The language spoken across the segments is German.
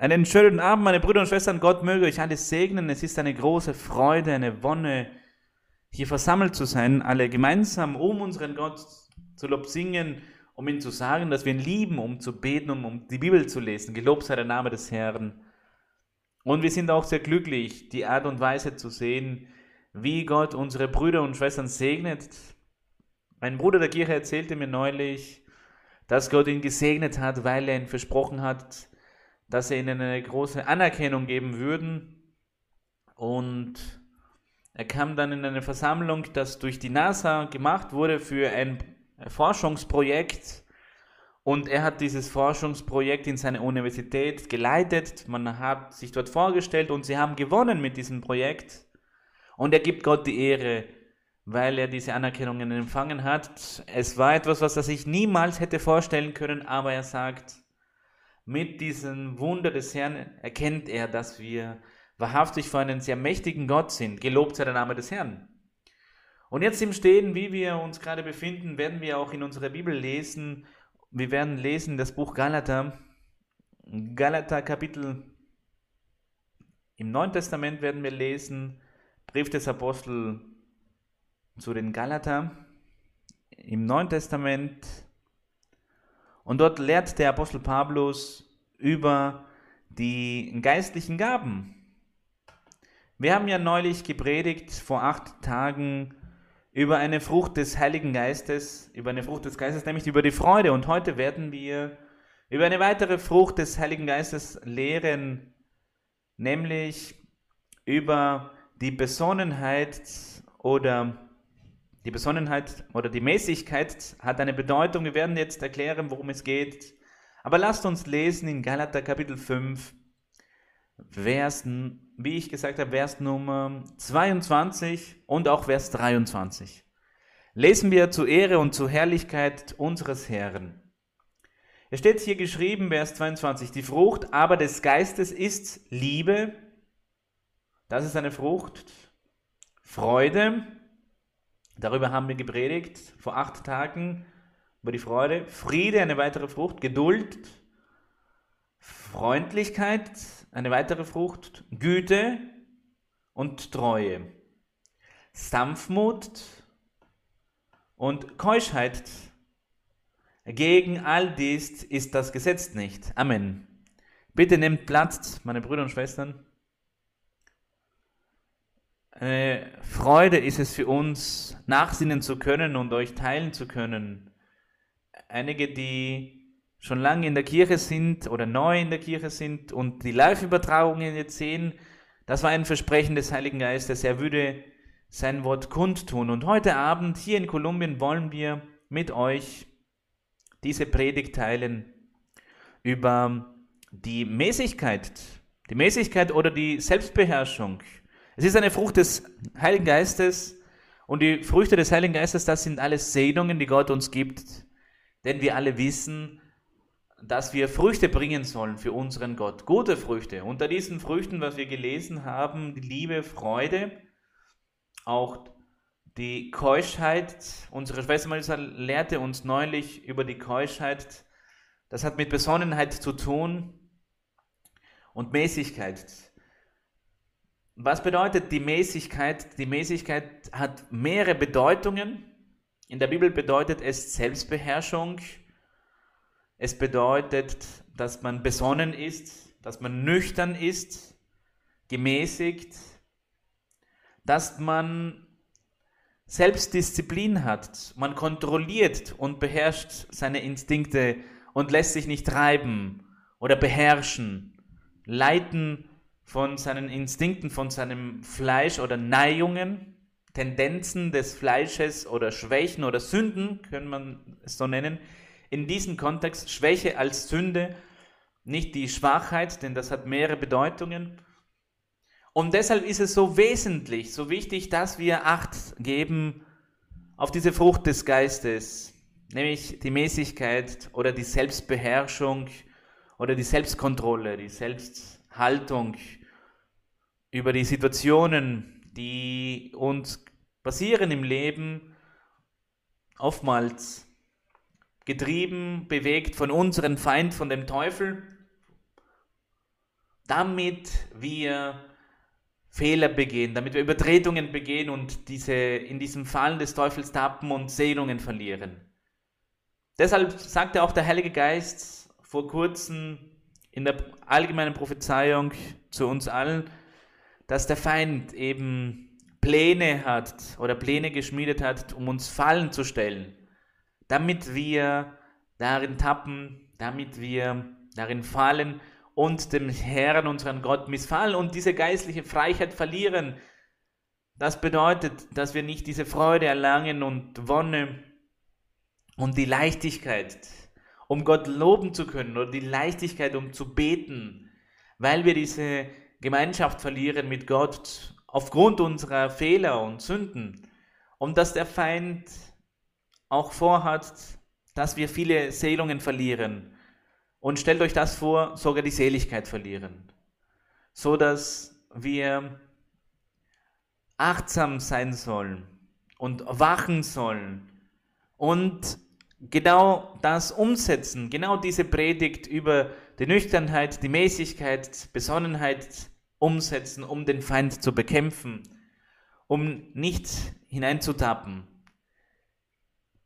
Einen schönen Abend, meine Brüder und Schwestern. Gott möge euch alles segnen. Es ist eine große Freude, eine Wonne, hier versammelt zu sein, alle gemeinsam, um unseren Gott zu Lob singen, um ihn zu sagen, dass wir ihn lieben, um zu beten, um, um die Bibel zu lesen. Gelobt sei der Name des Herrn. Und wir sind auch sehr glücklich, die Art und Weise zu sehen, wie Gott unsere Brüder und Schwestern segnet. Ein Bruder der Kirche erzählte mir neulich, dass Gott ihn gesegnet hat, weil er ihn versprochen hat, dass sie ihnen eine große Anerkennung geben würden. Und er kam dann in eine Versammlung, das durch die NASA gemacht wurde für ein Forschungsprojekt. Und er hat dieses Forschungsprojekt in seiner Universität geleitet. Man hat sich dort vorgestellt und sie haben gewonnen mit diesem Projekt. Und er gibt Gott die Ehre, weil er diese Anerkennungen empfangen hat. Es war etwas, was er sich niemals hätte vorstellen können, aber er sagt, mit diesem Wunder des Herrn erkennt er, dass wir wahrhaftig vor einem sehr mächtigen Gott sind. Gelobt sei der Name des Herrn. Und jetzt im Stehen, wie wir uns gerade befinden, werden wir auch in unserer Bibel lesen. Wir werden lesen das Buch Galater. Galater Kapitel im Neuen Testament werden wir lesen, Brief des Apostel zu den Galater. Im Neuen Testament und dort lehrt der Apostel Paulus über die geistlichen Gaben. Wir haben ja neulich gepredigt vor acht Tagen über eine Frucht des Heiligen Geistes, über eine Frucht des Geistes, nämlich über die Freude. Und heute werden wir über eine weitere Frucht des Heiligen Geistes lehren, nämlich über die Besonnenheit oder die Besonnenheit oder die Mäßigkeit hat eine Bedeutung. Wir werden jetzt erklären, worum es geht. Aber lasst uns lesen in Galater Kapitel 5, Vers, wie ich gesagt habe, Vers Nummer 22 und auch Vers 23. Lesen wir zur Ehre und zur Herrlichkeit unseres Herrn. Es steht hier geschrieben, Vers 22, die Frucht aber des Geistes ist Liebe, das ist eine Frucht, Freude, Darüber haben wir gepredigt vor acht Tagen über die Freude. Friede, eine weitere Frucht. Geduld, Freundlichkeit, eine weitere Frucht. Güte und Treue. Sanftmut und Keuschheit. Gegen all dies ist das Gesetz nicht. Amen. Bitte nehmt Platz, meine Brüder und Schwestern. Eine Freude ist es für uns, nachsinnen zu können und euch teilen zu können. Einige, die schon lange in der Kirche sind oder neu in der Kirche sind und die Live-Übertragungen jetzt sehen, das war ein Versprechen des Heiligen Geistes. Er würde sein Wort kundtun. Und heute Abend hier in Kolumbien wollen wir mit euch diese Predigt teilen über die Mäßigkeit, die Mäßigkeit oder die Selbstbeherrschung es ist eine Frucht des Heiligen Geistes und die Früchte des Heiligen Geistes, das sind alles Segnungen, die Gott uns gibt, denn wir alle wissen, dass wir Früchte bringen sollen für unseren Gott, gute Früchte. Unter diesen Früchten, was wir gelesen haben, die Liebe, Freude, auch die Keuschheit. Unsere Schwester Marisa lehrte uns neulich über die Keuschheit. Das hat mit Besonnenheit zu tun und Mäßigkeit. Was bedeutet die Mäßigkeit? Die Mäßigkeit hat mehrere Bedeutungen. In der Bibel bedeutet es Selbstbeherrschung. Es bedeutet, dass man besonnen ist, dass man nüchtern ist, gemäßigt, dass man Selbstdisziplin hat. Man kontrolliert und beherrscht seine Instinkte und lässt sich nicht treiben oder beherrschen, leiten von seinen Instinkten, von seinem Fleisch oder Neigungen, Tendenzen des Fleisches oder Schwächen oder Sünden, können man es so nennen. In diesem Kontext Schwäche als Sünde, nicht die Schwachheit, denn das hat mehrere Bedeutungen. Und deshalb ist es so wesentlich, so wichtig, dass wir Acht geben auf diese Frucht des Geistes, nämlich die Mäßigkeit oder die Selbstbeherrschung oder die Selbstkontrolle, die Selbsthaltung, über die Situationen, die uns passieren im Leben, oftmals getrieben, bewegt von unserem Feind, von dem Teufel. damit wir Fehler begehen, damit wir Übertretungen begehen und diese, in diesem Fall des Teufels tappen und Segnungen verlieren. Deshalb sagte auch der Heilige Geist vor kurzem in der allgemeinen Prophezeiung zu uns allen, dass der Feind eben Pläne hat oder Pläne geschmiedet hat, um uns Fallen zu stellen, damit wir darin tappen, damit wir darin fallen und dem Herrn, unseren Gott, missfallen und diese geistliche Freiheit verlieren. Das bedeutet, dass wir nicht diese Freude erlangen und Wonne und die Leichtigkeit, um Gott loben zu können oder die Leichtigkeit, um zu beten, weil wir diese Gemeinschaft verlieren mit Gott aufgrund unserer Fehler und Sünden und dass der Feind auch vorhat, dass wir viele Seelungen verlieren. Und stellt euch das vor, sogar die Seligkeit verlieren. So dass wir achtsam sein sollen und wachen sollen und genau das umsetzen, genau diese Predigt über die Nüchternheit, die Mäßigkeit, Besonnenheit umsetzen, um den Feind zu bekämpfen, um nicht hineinzutappen.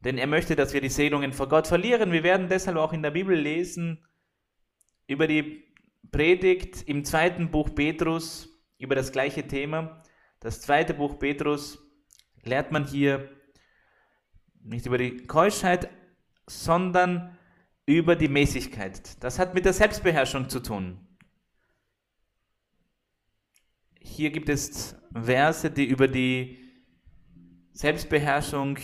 Denn er möchte, dass wir die Segnungen vor Gott verlieren. Wir werden deshalb auch in der Bibel lesen über die Predigt im zweiten Buch Petrus über das gleiche Thema. Das zweite Buch Petrus lehrt man hier nicht über die Keuschheit, sondern über die Mäßigkeit. Das hat mit der Selbstbeherrschung zu tun. Hier gibt es Verse, die über die Selbstbeherrschung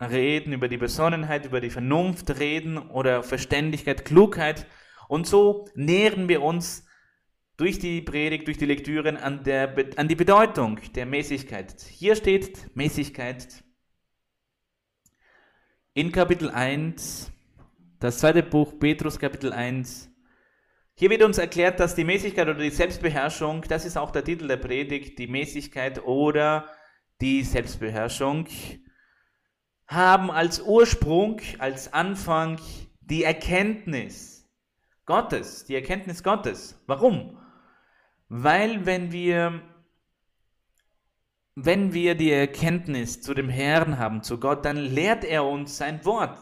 reden, über die Besonnenheit, über die Vernunft reden oder Verständigkeit, Klugheit. Und so nähern wir uns durch die Predigt, durch die Lektüren an, der, an die Bedeutung der Mäßigkeit. Hier steht Mäßigkeit in Kapitel 1, das zweite Buch Petrus Kapitel 1. Hier wird uns erklärt, dass die Mäßigkeit oder die Selbstbeherrschung, das ist auch der Titel der Predigt, die Mäßigkeit oder die Selbstbeherrschung, haben als Ursprung, als Anfang die Erkenntnis Gottes, die Erkenntnis Gottes. Warum? Weil wenn wir wenn wir die Erkenntnis zu dem Herrn haben, zu Gott, dann lehrt er uns sein Wort.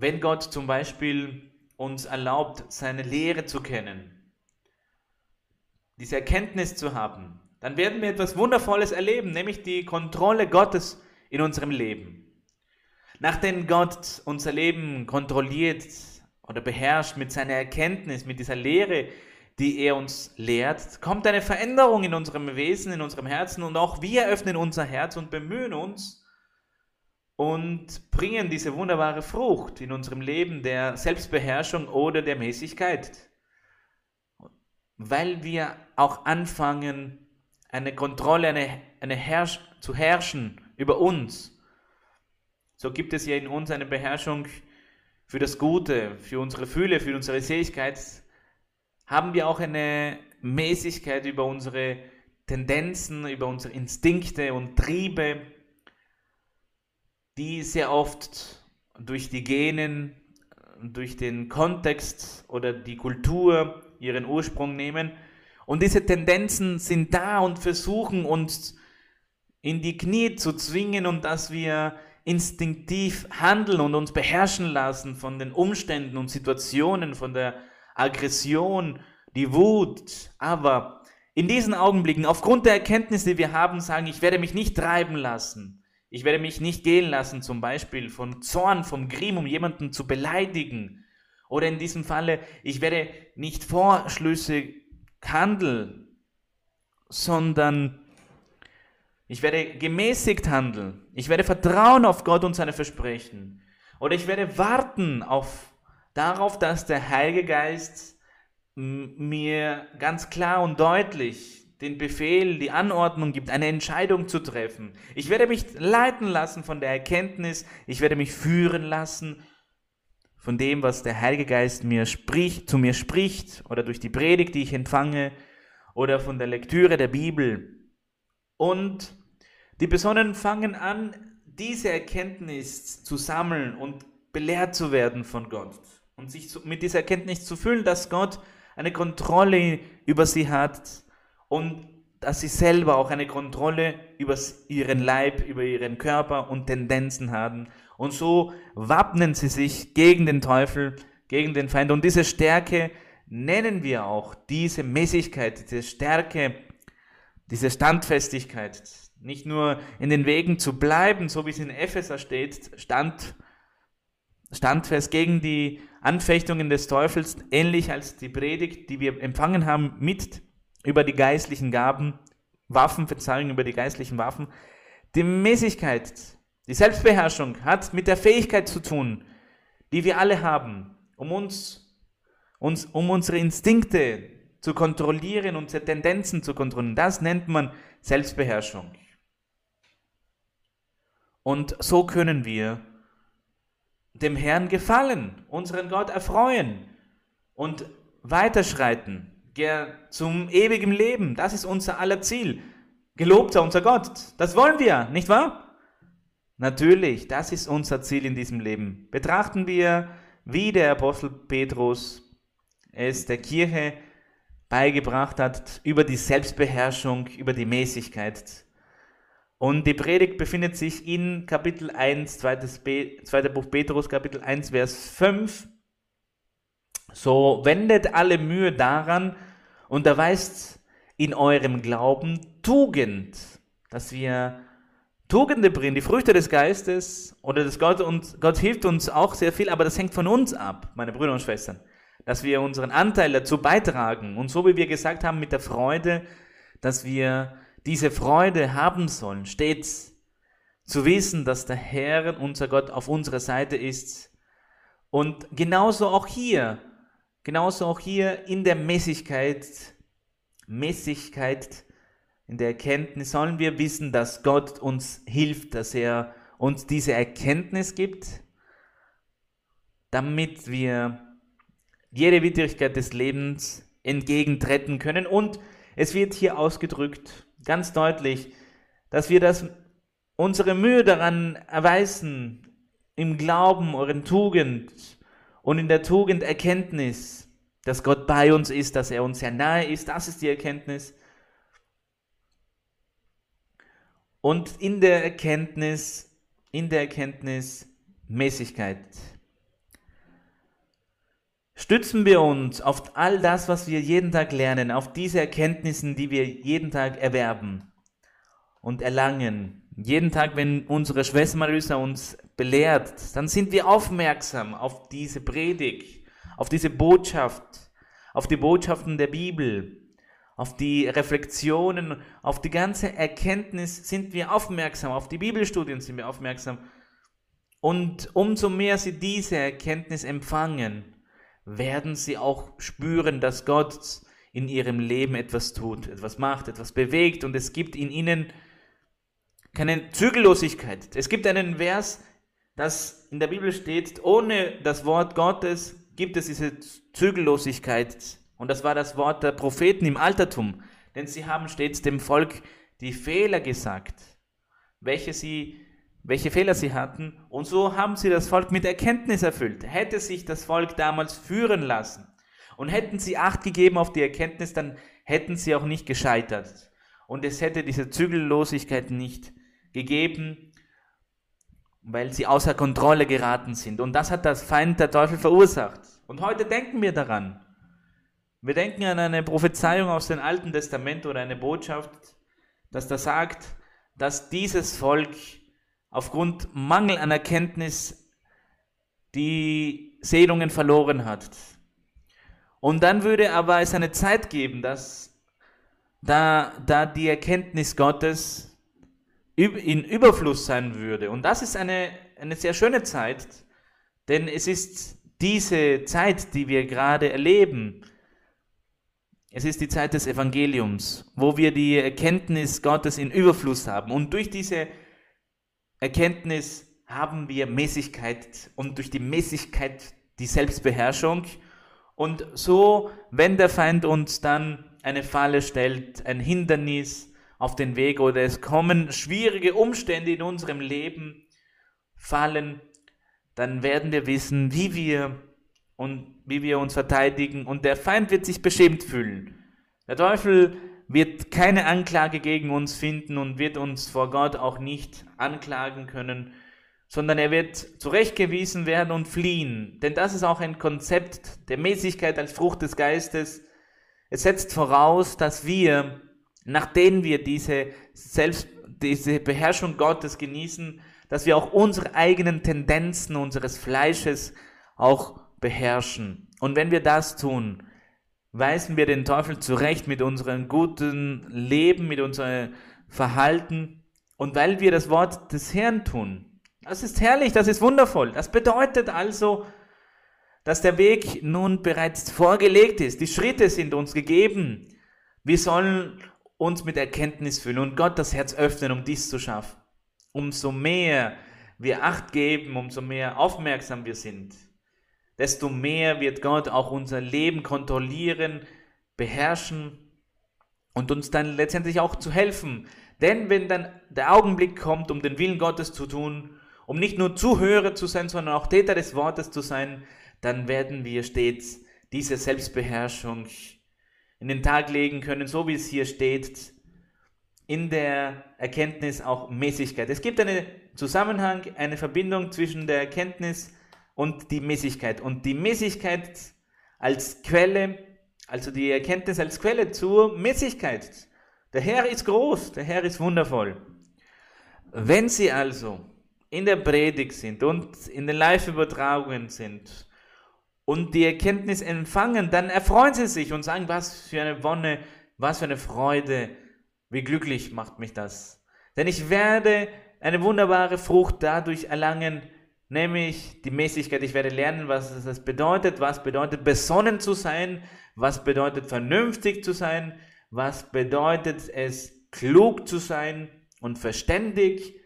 Wenn Gott zum Beispiel uns erlaubt, seine Lehre zu kennen, diese Erkenntnis zu haben, dann werden wir etwas Wundervolles erleben, nämlich die Kontrolle Gottes in unserem Leben. Nachdem Gott unser Leben kontrolliert oder beherrscht mit seiner Erkenntnis, mit dieser Lehre, die er uns lehrt, kommt eine Veränderung in unserem Wesen, in unserem Herzen und auch wir öffnen unser Herz und bemühen uns und bringen diese wunderbare Frucht in unserem Leben der Selbstbeherrschung oder der Mäßigkeit, weil wir auch anfangen, eine Kontrolle, eine, eine Herrsch zu herrschen über uns. So gibt es ja in uns eine Beherrschung für das Gute, für unsere Fühle, für unsere Seligkeit, haben wir auch eine Mäßigkeit über unsere Tendenzen, über unsere Instinkte und Triebe, die sehr oft durch die Genen, durch den Kontext oder die Kultur ihren Ursprung nehmen. Und diese Tendenzen sind da und versuchen uns in die Knie zu zwingen und dass wir instinktiv handeln und uns beherrschen lassen von den Umständen und Situationen, von der Aggression, die Wut. Aber in diesen Augenblicken, aufgrund der Erkenntnisse, die wir haben, sagen, ich werde mich nicht treiben lassen. Ich werde mich nicht gehen lassen, zum Beispiel von Zorn, vom Grimm, um jemanden zu beleidigen. Oder in diesem Falle, ich werde nicht vorschlüssig handeln, sondern ich werde gemäßigt handeln. Ich werde vertrauen auf Gott und seine Versprechen. Oder ich werde warten auf darauf, dass der Heilige Geist mir ganz klar und deutlich den Befehl, die Anordnung gibt, eine Entscheidung zu treffen. Ich werde mich leiten lassen von der Erkenntnis, ich werde mich führen lassen von dem, was der Heilige Geist mir spricht, zu mir spricht oder durch die Predigt, die ich empfange oder von der Lektüre der Bibel. Und die Personen fangen an, diese Erkenntnis zu sammeln und belehrt zu werden von Gott und sich mit dieser Erkenntnis zu fühlen, dass Gott eine Kontrolle über sie hat und dass sie selber auch eine Kontrolle über ihren Leib, über ihren Körper und Tendenzen haben. Und so wappnen sie sich gegen den Teufel, gegen den Feind. Und diese Stärke nennen wir auch diese Mäßigkeit, diese Stärke, diese Standfestigkeit. Nicht nur in den Wegen zu bleiben, so wie es in Epheser steht, stand, standfest gegen die Anfechtungen des Teufels, ähnlich als die Predigt, die wir empfangen haben mit über die geistlichen Gaben, Waffen, Verzeihung über die geistlichen Waffen. Die Mäßigkeit, die Selbstbeherrschung hat mit der Fähigkeit zu tun, die wir alle haben, um uns, uns um unsere Instinkte zu kontrollieren, unsere Tendenzen zu kontrollieren. Das nennt man Selbstbeherrschung. Und so können wir dem Herrn gefallen, unseren Gott erfreuen und weiterschreiten zum ewigen Leben. Das ist unser aller Ziel. Gelobter unser Gott. Das wollen wir, nicht wahr? Natürlich, das ist unser Ziel in diesem Leben. Betrachten wir, wie der Apostel Petrus es der Kirche beigebracht hat über die Selbstbeherrschung, über die Mäßigkeit. Und die Predigt befindet sich in Kapitel 1, zweites, Be zweiter Buch Petrus, Kapitel 1, Vers 5. So wendet alle Mühe daran und erweist in eurem Glauben Tugend, dass wir Tugende bringen, die Früchte des Geistes oder das Gott und Gott hilft uns auch sehr viel, aber das hängt von uns ab, meine Brüder und Schwestern dass wir unseren Anteil dazu beitragen. Und so wie wir gesagt haben mit der Freude, dass wir diese Freude haben sollen, stets zu wissen, dass der Herr, unser Gott, auf unserer Seite ist. Und genauso auch hier, genauso auch hier in der Mäßigkeit, Mäßigkeit, in der Erkenntnis sollen wir wissen, dass Gott uns hilft, dass er uns diese Erkenntnis gibt, damit wir jede Widrigkeit des Lebens entgegentreten können. Und es wird hier ausgedrückt, ganz deutlich, dass wir das, unsere Mühe daran erweisen, im Glauben, euren Tugend und in der Tugend Erkenntnis, dass Gott bei uns ist, dass er uns sehr nahe ist, das ist die Erkenntnis. Und in der Erkenntnis, in der Erkenntnis Mäßigkeit. Stützen wir uns auf all das, was wir jeden Tag lernen, auf diese Erkenntnissen, die wir jeden Tag erwerben und erlangen. Jeden Tag, wenn unsere Schwester Marisa uns belehrt, dann sind wir aufmerksam auf diese Predigt, auf diese Botschaft, auf die Botschaften der Bibel, auf die Reflexionen, auf die ganze Erkenntnis sind wir aufmerksam, auf die Bibelstudien sind wir aufmerksam. Und umso mehr sie diese Erkenntnis empfangen, werden sie auch spüren, dass Gott in ihrem Leben etwas tut, etwas macht, etwas bewegt und es gibt in ihnen keine Zügellosigkeit. Es gibt einen Vers, das in der Bibel steht, ohne das Wort Gottes gibt es diese Zügellosigkeit. Und das war das Wort der Propheten im Altertum. Denn sie haben stets dem Volk die Fehler gesagt, welche sie welche Fehler sie hatten, und so haben sie das Volk mit Erkenntnis erfüllt. Hätte sich das Volk damals führen lassen und hätten sie Acht gegeben auf die Erkenntnis, dann hätten sie auch nicht gescheitert. Und es hätte diese Zügellosigkeit nicht gegeben, weil sie außer Kontrolle geraten sind. Und das hat das Feind der Teufel verursacht. Und heute denken wir daran. Wir denken an eine Prophezeiung aus dem Alten Testament oder eine Botschaft, dass da sagt, dass dieses Volk aufgrund Mangel an Erkenntnis die Sehnungen verloren hat. Und dann würde aber es eine Zeit geben, dass da, da die Erkenntnis Gottes in Überfluss sein würde. Und das ist eine, eine sehr schöne Zeit, denn es ist diese Zeit, die wir gerade erleben. Es ist die Zeit des Evangeliums, wo wir die Erkenntnis Gottes in Überfluss haben. Und durch diese Erkenntnis haben wir Mäßigkeit und durch die Mäßigkeit die Selbstbeherrschung. Und so, wenn der Feind uns dann eine Falle stellt, ein Hindernis auf den Weg oder es kommen schwierige Umstände in unserem Leben fallen, dann werden wir wissen, wie wir und wie wir uns verteidigen und der Feind wird sich beschämt fühlen. Der Teufel wird keine Anklage gegen uns finden und wird uns vor Gott auch nicht anklagen können, sondern er wird zurechtgewiesen werden und fliehen. Denn das ist auch ein Konzept der Mäßigkeit als Frucht des Geistes. Es setzt voraus, dass wir, nachdem wir diese, Selbst, diese Beherrschung Gottes genießen, dass wir auch unsere eigenen Tendenzen unseres Fleisches auch beherrschen. Und wenn wir das tun, weisen wir den Teufel zurecht mit unserem guten Leben, mit unserem Verhalten und weil wir das Wort des Herrn tun. Das ist herrlich, das ist wundervoll. Das bedeutet also, dass der Weg nun bereits vorgelegt ist. Die Schritte sind uns gegeben. Wir sollen uns mit Erkenntnis füllen und Gott das Herz öffnen, um dies zu schaffen. Umso mehr wir Acht geben, umso mehr aufmerksam wir sind, desto mehr wird Gott auch unser Leben kontrollieren, beherrschen und uns dann letztendlich auch zu helfen. Denn wenn dann der Augenblick kommt, um den Willen Gottes zu tun, um nicht nur Zuhörer zu sein, sondern auch Täter des Wortes zu sein, dann werden wir stets diese Selbstbeherrschung in den Tag legen können, so wie es hier steht, in der Erkenntnis auch Mäßigkeit. Es gibt einen Zusammenhang, eine Verbindung zwischen der Erkenntnis und die Mäßigkeit. Und die Mäßigkeit als Quelle, also die Erkenntnis als Quelle zur Mäßigkeit. Der Herr ist groß, der Herr ist wundervoll. Wenn Sie also in der Predigt sind und in den Live-Übertragungen sind und die Erkenntnis empfangen, dann erfreuen Sie sich und sagen, was für eine Wonne, was für eine Freude, wie glücklich macht mich das. Denn ich werde eine wunderbare Frucht dadurch erlangen, nämlich die Mäßigkeit. Ich werde lernen, was es bedeutet, was bedeutet besonnen zu sein, was bedeutet vernünftig zu sein, was bedeutet es klug zu sein und verständig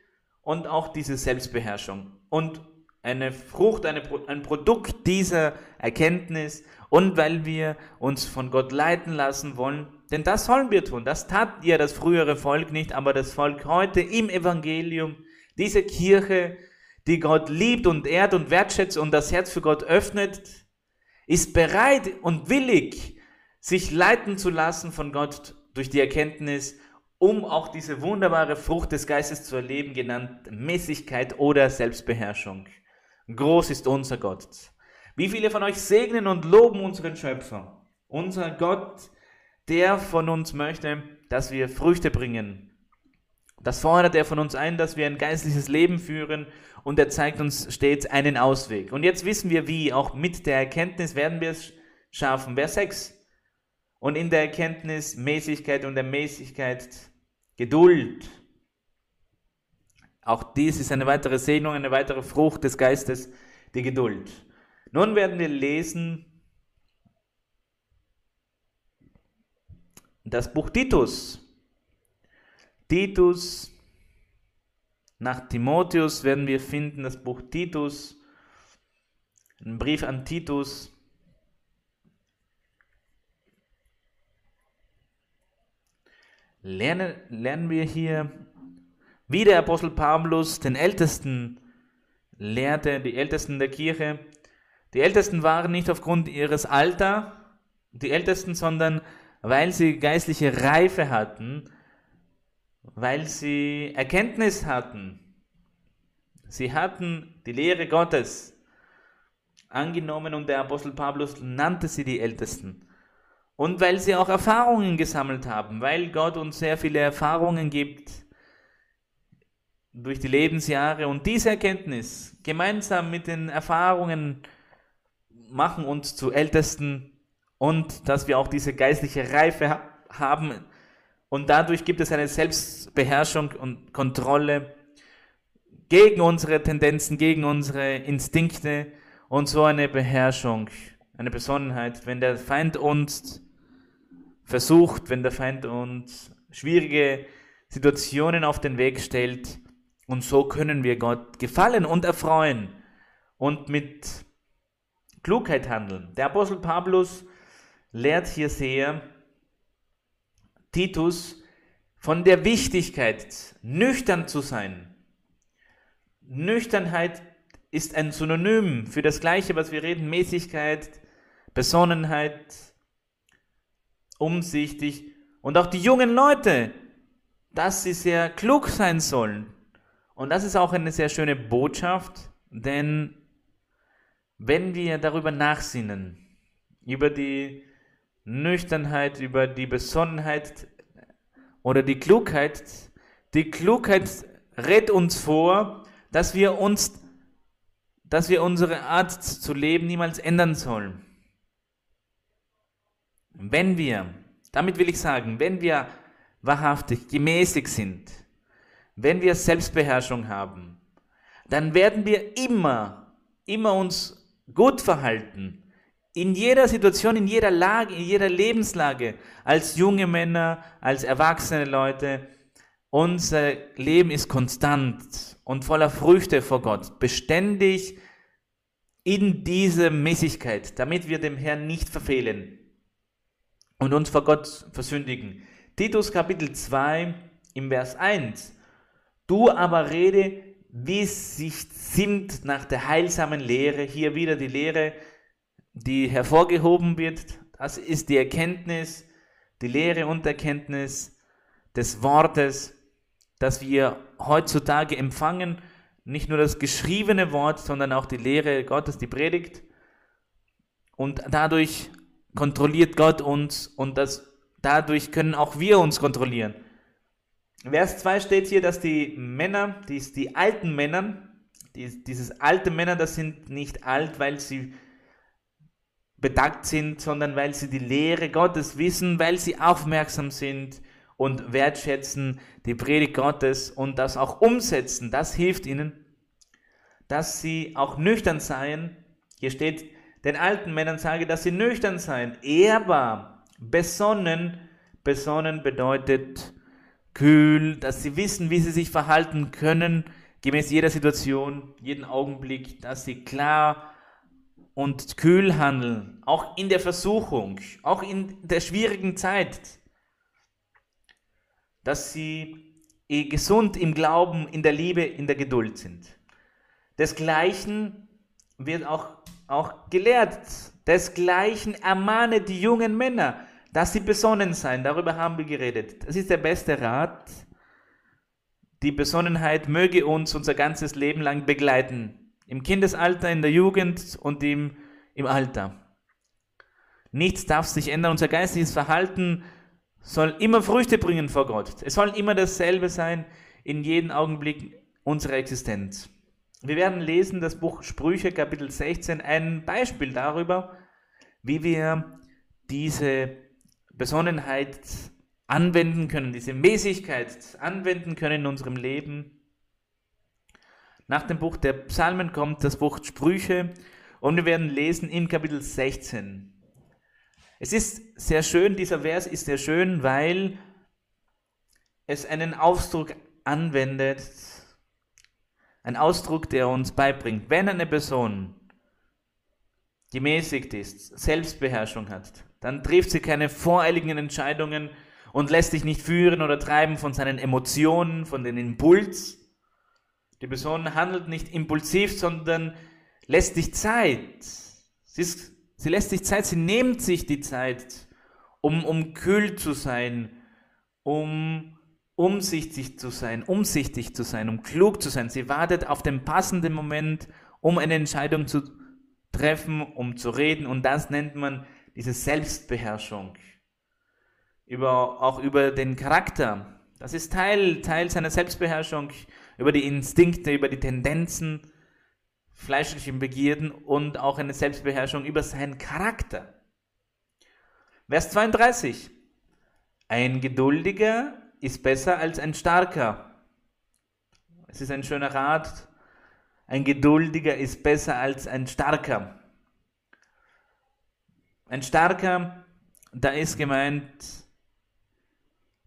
und auch diese Selbstbeherrschung. Und eine Frucht, eine, ein Produkt dieser Erkenntnis und weil wir uns von Gott leiten lassen wollen, denn das sollen wir tun. Das tat ja das frühere Volk nicht, aber das Volk heute im Evangelium, diese Kirche, die Gott liebt und ehrt und wertschätzt und das Herz für Gott öffnet, ist bereit und willig, sich leiten zu lassen von Gott durch die Erkenntnis, um auch diese wunderbare Frucht des Geistes zu erleben, genannt Mäßigkeit oder Selbstbeherrschung. Groß ist unser Gott. Wie viele von euch segnen und loben unseren Schöpfer? Unser Gott, der von uns möchte, dass wir Früchte bringen, das fordert er von uns ein, dass wir ein geistliches Leben führen und er zeigt uns stets einen Ausweg. Und jetzt wissen wir wie, auch mit der Erkenntnis werden wir es schaffen. Vers 6. Und in der Erkenntnis Mäßigkeit und der Mäßigkeit Geduld. Auch dies ist eine weitere Segnung, eine weitere Frucht des Geistes, die Geduld. Nun werden wir lesen das Buch Titus. Titus, nach Timotheus werden wir finden das Buch Titus, ein Brief an Titus. Lernen, lernen wir hier, wie der Apostel Paulus den Ältesten lehrte, die Ältesten der Kirche. Die Ältesten waren nicht aufgrund ihres Alters die Ältesten, sondern weil sie geistliche Reife hatten, weil sie Erkenntnis hatten. Sie hatten die Lehre Gottes angenommen und der Apostel Paulus nannte sie die Ältesten. Und weil sie auch Erfahrungen gesammelt haben, weil Gott uns sehr viele Erfahrungen gibt durch die Lebensjahre und diese Erkenntnis gemeinsam mit den Erfahrungen machen uns zu Ältesten und dass wir auch diese geistliche Reife haben und dadurch gibt es eine Selbstbeherrschung und Kontrolle gegen unsere Tendenzen, gegen unsere Instinkte und so eine Beherrschung, eine Besonnenheit. Wenn der Feind uns versucht, wenn der Feind uns schwierige Situationen auf den Weg stellt, und so können wir Gott gefallen und erfreuen und mit Klugheit handeln. Der Apostel Paulus lehrt hier sehr, Titus von der Wichtigkeit, nüchtern zu sein. Nüchternheit ist ein Synonym für das Gleiche, was wir reden, Mäßigkeit, Besonnenheit, umsichtig und auch die jungen Leute, dass sie sehr klug sein sollen. Und das ist auch eine sehr schöne Botschaft, denn wenn wir darüber nachsinnen, über die Nüchternheit, über die Besonnenheit oder die Klugheit, die Klugheit rät uns vor, dass wir uns, dass wir unsere Art zu leben niemals ändern sollen. Wenn wir, damit will ich sagen, wenn wir wahrhaftig gemäßig sind, wenn wir Selbstbeherrschung haben, dann werden wir immer, immer uns gut verhalten. In jeder Situation, in jeder Lage, in jeder Lebenslage, als junge Männer, als erwachsene Leute, unser Leben ist konstant und voller Früchte vor Gott, beständig in dieser Mäßigkeit, damit wir dem Herrn nicht verfehlen und uns vor Gott versündigen. Titus Kapitel 2 im Vers 1. Du aber rede, wie es sich sinnt nach der heilsamen Lehre. Hier wieder die Lehre, die hervorgehoben wird. Das ist die Erkenntnis, die Lehre und Erkenntnis des Wortes, das wir heutzutage empfangen. Nicht nur das geschriebene Wort, sondern auch die Lehre Gottes, die Predigt. Und dadurch kontrolliert Gott uns und das, dadurch können auch wir uns kontrollieren. Vers 2 steht hier, dass die Männer, die, die alten Männer, die, dieses alte Männer, das sind nicht alt, weil sie bedacht sind, sondern weil sie die Lehre Gottes wissen, weil sie aufmerksam sind und wertschätzen die Predigt Gottes und das auch umsetzen. Das hilft ihnen, dass sie auch nüchtern seien. Hier steht, den alten Männern sage, dass sie nüchtern seien, ehrbar, besonnen. Besonnen bedeutet kühl, dass sie wissen, wie sie sich verhalten können, gemäß jeder Situation, jeden Augenblick, dass sie klar und kühl handeln, auch in der Versuchung, auch in der schwierigen Zeit, dass sie eh gesund im Glauben, in der Liebe, in der Geduld sind. Desgleichen wird auch, auch gelehrt, desgleichen ermahne die jungen Männer, dass sie besonnen sein, darüber haben wir geredet. Das ist der beste Rat. Die Besonnenheit möge uns unser ganzes Leben lang begleiten. Im Kindesalter, in der Jugend und im, im Alter. Nichts darf sich ändern. Unser geistiges Verhalten soll immer Früchte bringen vor Gott. Es soll immer dasselbe sein in jedem Augenblick unserer Existenz. Wir werden lesen das Buch Sprüche Kapitel 16, ein Beispiel darüber, wie wir diese Besonnenheit anwenden können, diese Mäßigkeit anwenden können in unserem Leben. Nach dem Buch der Psalmen kommt das Buch Sprüche und wir werden lesen in Kapitel 16. Es ist sehr schön, dieser Vers ist sehr schön, weil es einen Ausdruck anwendet, ein Ausdruck, der uns beibringt, wenn eine Person gemäßigt ist, Selbstbeherrschung hat, dann trifft sie keine voreiligen Entscheidungen und lässt sich nicht führen oder treiben von seinen Emotionen, von den Impuls. Die Person handelt nicht impulsiv, sondern lässt sich Zeit. Sie, ist, sie lässt sich Zeit, sie nimmt sich die Zeit, um, um kühl zu sein, um umsichtig zu sein, umsichtig zu sein, um klug zu sein. Sie wartet auf den passenden Moment, um eine Entscheidung zu treffen, um zu reden. Und das nennt man diese Selbstbeherrschung, über, auch über den Charakter. Das ist Teil, Teil seiner Selbstbeherrschung, über die Instinkte, über die Tendenzen, fleischlichen Begierden und auch eine Selbstbeherrschung über seinen Charakter. Vers 32. Ein Geduldiger ist besser als ein Starker. Es ist ein schöner Rat. Ein Geduldiger ist besser als ein Starker. Ein starker, da ist gemeint,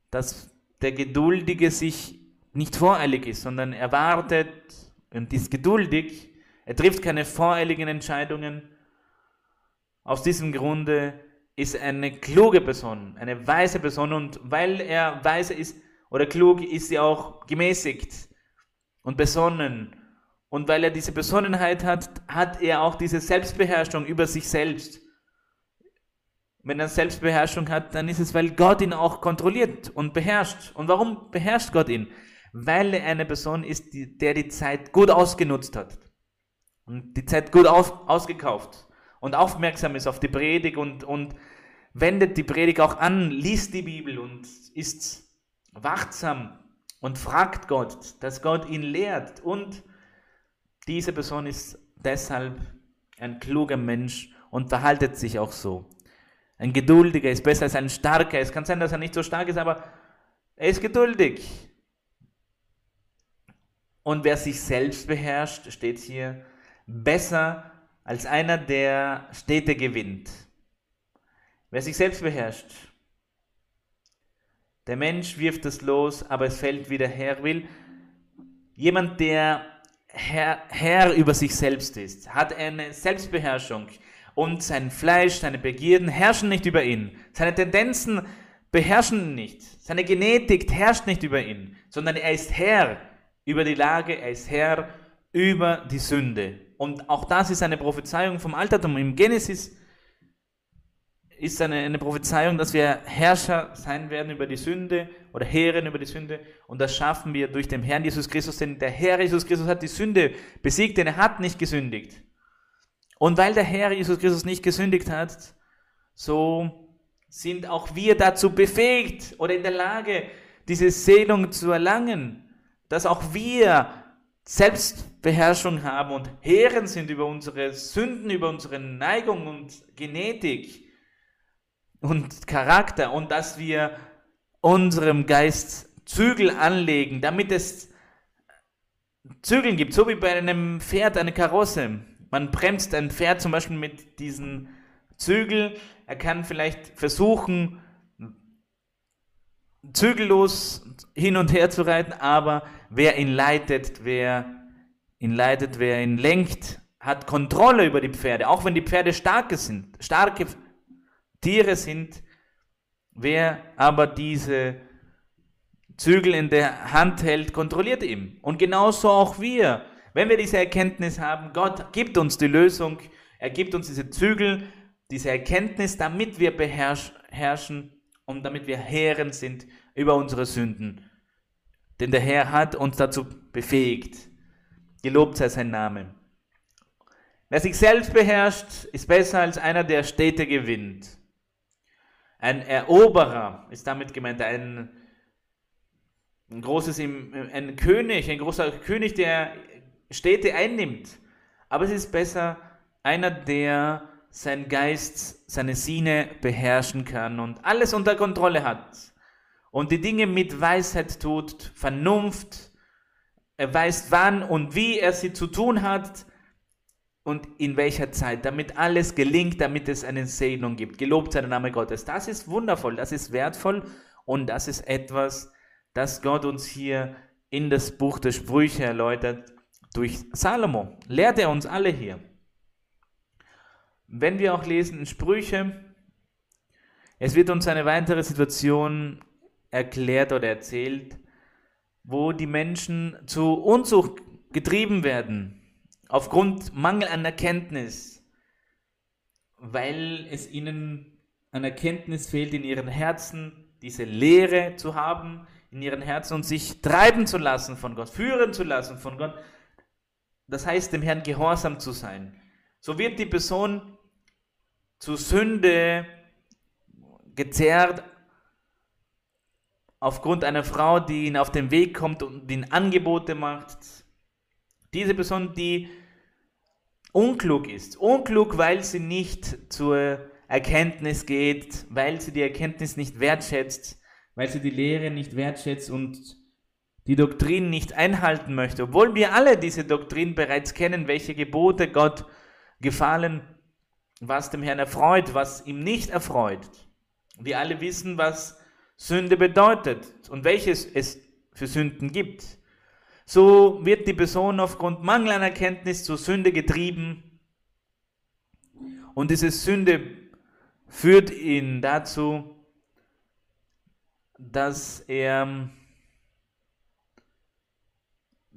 dass der Geduldige sich nicht voreilig ist, sondern er wartet und ist geduldig. Er trifft keine voreiligen Entscheidungen. Aus diesem Grunde ist eine kluge Person, eine weise Person und weil er weise ist oder klug, ist sie auch gemäßigt und besonnen Und weil er diese Besonnenheit hat, hat er auch diese Selbstbeherrschung über sich selbst. Wenn er Selbstbeherrschung hat, dann ist es, weil Gott ihn auch kontrolliert und beherrscht. Und warum beherrscht Gott ihn? Weil er eine Person ist, die, der die Zeit gut ausgenutzt hat. Und die Zeit gut aus, ausgekauft. Und aufmerksam ist auf die Predigt und, und wendet die Predigt auch an, liest die Bibel und ist wachsam und fragt Gott, dass Gott ihn lehrt. Und diese Person ist deshalb ein kluger Mensch und verhaltet sich auch so. Ein geduldiger ist besser als ein starker. Es kann sein, dass er nicht so stark ist, aber er ist geduldig. Und wer sich selbst beherrscht, steht hier, besser als einer, der Städte gewinnt. Wer sich selbst beherrscht. Der Mensch wirft es los, aber es fällt wieder her will. Jemand, der Herr, Herr über sich selbst ist, hat eine Selbstbeherrschung und sein Fleisch, seine Begierden herrschen nicht über ihn. Seine Tendenzen beherrschen ihn nicht. Seine Genetik herrscht nicht über ihn, sondern er ist Herr über die Lage, er ist Herr über die Sünde. Und auch das ist eine Prophezeiung vom Altertum. Im Genesis ist eine, eine Prophezeiung, dass wir Herrscher sein werden über die Sünde oder Herren über die Sünde. Und das schaffen wir durch den Herrn Jesus Christus, denn der Herr Jesus Christus hat die Sünde besiegt, denn er hat nicht gesündigt. Und weil der Herr Jesus Christus nicht gesündigt hat, so sind auch wir dazu befähigt oder in der Lage, diese Seelung zu erlangen, dass auch wir Selbstbeherrschung haben und Herren sind über unsere Sünden, über unsere Neigung und Genetik und Charakter und dass wir unserem Geist Zügel anlegen, damit es Zügel gibt, so wie bei einem Pferd eine Karosse. Man bremst ein Pferd zum Beispiel mit diesen Zügel. Er kann vielleicht versuchen, zügellos hin und her zu reiten, aber wer ihn leitet, wer ihn leitet, wer ihn lenkt, hat Kontrolle über die Pferde, auch wenn die Pferde starke sind, starke Tiere sind. Wer aber diese Zügel in der Hand hält, kontrolliert ihn. Und genauso auch wir. Wenn wir diese Erkenntnis haben, Gott gibt uns die Lösung, er gibt uns diese Zügel, diese Erkenntnis, damit wir beherrschen und damit wir Herren sind über unsere Sünden. Denn der Herr hat uns dazu befähigt. Gelobt sei sein Name. Wer sich selbst beherrscht, ist besser als einer, der Städte gewinnt. Ein Eroberer ist damit gemeint, ein, ein großes, ein König, ein großer König, der Städte einnimmt. Aber es ist besser einer, der sein Geist, seine Sinne beherrschen kann und alles unter Kontrolle hat und die Dinge mit Weisheit tut, Vernunft, er weiß wann und wie er sie zu tun hat und in welcher Zeit, damit alles gelingt, damit es eine Segnung gibt. Gelobt sei der Name Gottes. Das ist wundervoll, das ist wertvoll und das ist etwas, das Gott uns hier in das Buch der Sprüche erläutert durch Salomo. Lehrt er uns alle hier. Wenn wir auch lesen in Sprüche, es wird uns eine weitere Situation erklärt oder erzählt, wo die Menschen zu Unzucht getrieben werden, aufgrund Mangel an Erkenntnis, weil es ihnen an Erkenntnis fehlt, in ihren Herzen diese Lehre zu haben, in ihren Herzen und sich treiben zu lassen von Gott, führen zu lassen von Gott, das heißt, dem Herrn gehorsam zu sein. So wird die Person zu Sünde gezerrt aufgrund einer Frau, die ihn auf den Weg kommt und ihn Angebote macht. Diese Person, die unklug ist. Unklug, weil sie nicht zur Erkenntnis geht, weil sie die Erkenntnis nicht wertschätzt, weil sie die Lehre nicht wertschätzt und die Doktrin nicht einhalten möchte, obwohl wir alle diese Doktrin bereits kennen, welche Gebote Gott gefallen, was dem Herrn erfreut, was ihm nicht erfreut. Wir alle wissen, was Sünde bedeutet und welches es für Sünden gibt. So wird die Person aufgrund Mangel an Erkenntnis zur Sünde getrieben und diese Sünde führt ihn dazu, dass er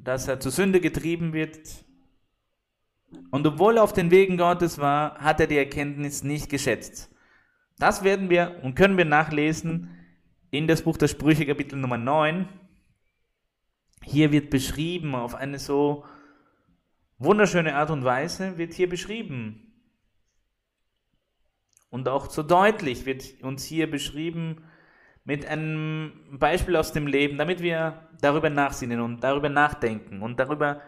dass er zur Sünde getrieben wird. Und obwohl er auf den Wegen Gottes war, hat er die Erkenntnis nicht geschätzt. Das werden wir und können wir nachlesen in das Buch der Sprüche Kapitel Nummer 9. Hier wird beschrieben auf eine so wunderschöne Art und Weise, wird hier beschrieben. Und auch so deutlich wird uns hier beschrieben mit einem Beispiel aus dem Leben, damit wir darüber nachsinnen und darüber nachdenken und darüber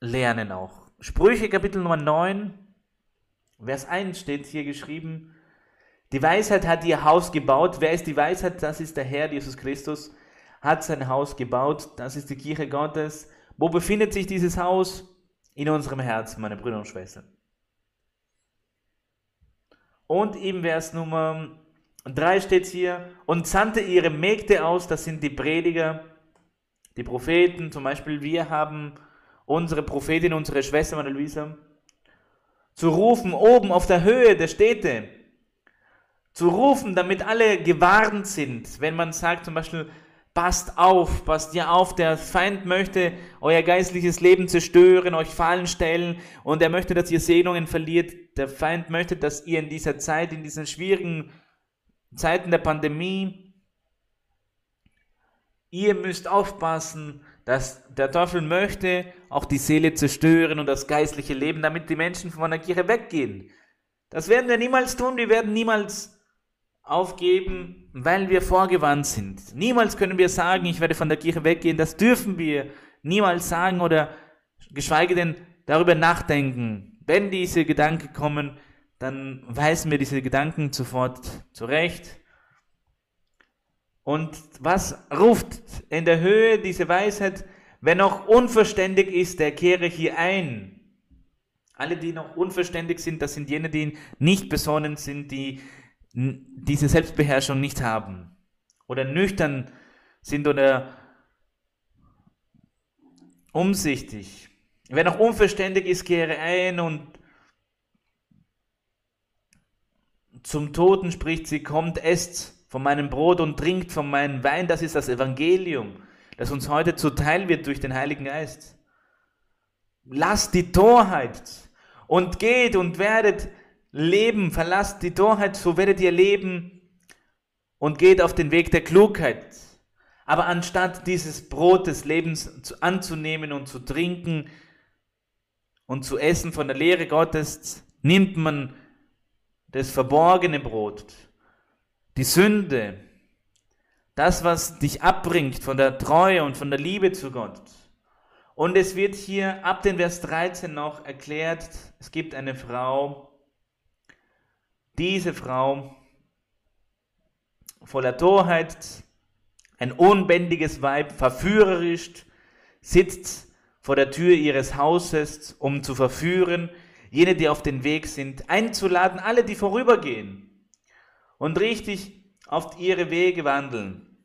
lernen auch. Sprüche Kapitel Nummer 9, Vers 1 steht hier geschrieben, die Weisheit hat ihr Haus gebaut. Wer ist die Weisheit? Das ist der Herr Jesus Christus, hat sein Haus gebaut. Das ist die Kirche Gottes. Wo befindet sich dieses Haus? In unserem Herzen, meine Brüder und Schwestern. Und im Vers Nummer 3 steht hier, und sandte ihre Mägde aus, das sind die Prediger, die Propheten, zum Beispiel wir haben unsere Prophetin, unsere Schwester Maria Luisa, zu rufen oben auf der Höhe der Städte, zu rufen, damit alle gewarnt sind, wenn man sagt zum Beispiel, passt auf, passt ja auf, der Feind möchte euer geistliches Leben zerstören, euch fallen stellen und er möchte, dass ihr Segnungen verliert. Der Feind möchte, dass ihr in dieser Zeit, in diesen schwierigen Zeiten der Pandemie, ihr müsst aufpassen, dass der Teufel möchte auch die Seele zerstören und das geistliche Leben, damit die Menschen von der Kirche weggehen. Das werden wir niemals tun, wir werden niemals aufgeben, weil wir vorgewandt sind. Niemals können wir sagen, ich werde von der Kirche weggehen. Das dürfen wir niemals sagen oder geschweige denn darüber nachdenken. Wenn diese Gedanken kommen, dann weisen wir diese Gedanken sofort zurecht. Und was ruft in der Höhe diese Weisheit? Wer noch unverständig ist, der kehre hier ein. Alle, die noch unverständig sind, das sind jene, die nicht besonnen sind, die diese Selbstbeherrschung nicht haben oder nüchtern sind oder umsichtig. Wer noch unverständig ist, kehre ein und zum Toten spricht sie, kommt, esst von meinem Brot und trinkt von meinem Wein. Das ist das Evangelium, das uns heute zuteil wird durch den Heiligen Geist. Lasst die Torheit und geht und werdet Leben, verlasst die Torheit, so werdet ihr leben und geht auf den Weg der Klugheit. Aber anstatt dieses Brot des Lebens anzunehmen und zu trinken und zu essen von der Lehre Gottes, nimmt man das verborgene Brot, die Sünde, das, was dich abbringt von der Treue und von der Liebe zu Gott. Und es wird hier ab den Vers 13 noch erklärt, es gibt eine Frau, diese Frau voller Torheit, ein unbändiges Weib, verführerisch, sitzt vor der Tür ihres Hauses, um zu verführen, jene, die auf den Weg sind, einzuladen, alle, die vorübergehen und richtig auf ihre Wege wandeln.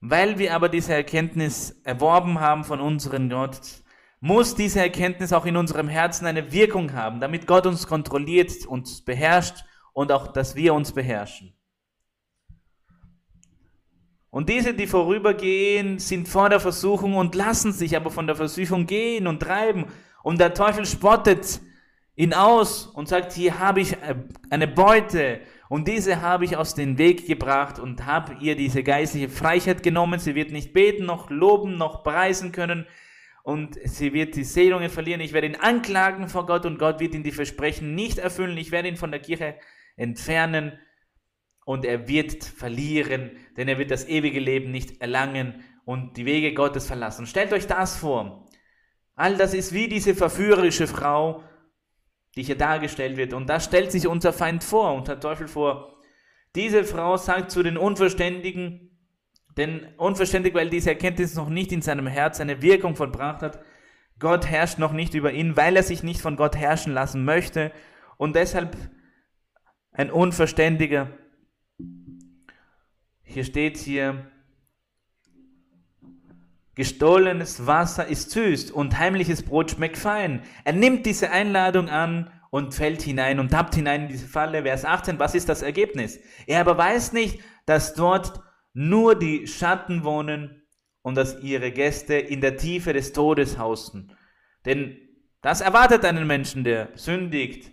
Weil wir aber diese Erkenntnis erworben haben von unserem Gott, muss diese Erkenntnis auch in unserem Herzen eine Wirkung haben, damit Gott uns kontrolliert, uns beherrscht und auch, dass wir uns beherrschen. Und diese, die vorübergehen, sind vor der Versuchung und lassen sich aber von der Versuchung gehen und treiben. Und der Teufel spottet ihn aus und sagt, hier habe ich äh, eine Beute und diese habe ich aus dem Weg gebracht und habe ihr diese geistliche Freiheit genommen. Sie wird nicht beten, noch loben, noch preisen können und sie wird die Segnungen verlieren. Ich werde ihn anklagen vor Gott und Gott wird ihn die Versprechen nicht erfüllen. Ich werde ihn von der Kirche entfernen und er wird verlieren, denn er wird das ewige Leben nicht erlangen und die Wege Gottes verlassen. Stellt euch das vor. All das ist wie diese verführerische Frau, die hier dargestellt wird. Und da stellt sich unser Feind vor, unser Teufel vor. Diese Frau sagt zu den Unverständigen, denn unverständig, weil diese Erkenntnis noch nicht in seinem Herz eine Wirkung vollbracht hat, Gott herrscht noch nicht über ihn, weil er sich nicht von Gott herrschen lassen möchte. Und deshalb ein Unverständiger. Hier steht hier, gestohlenes Wasser ist süß und heimliches Brot schmeckt fein. Er nimmt diese Einladung an und fällt hinein und tappt hinein in diese Falle. Vers 18, was ist das Ergebnis? Er aber weiß nicht, dass dort nur die Schatten wohnen und dass ihre Gäste in der Tiefe des Todes hausten. Denn das erwartet einen Menschen, der sündigt.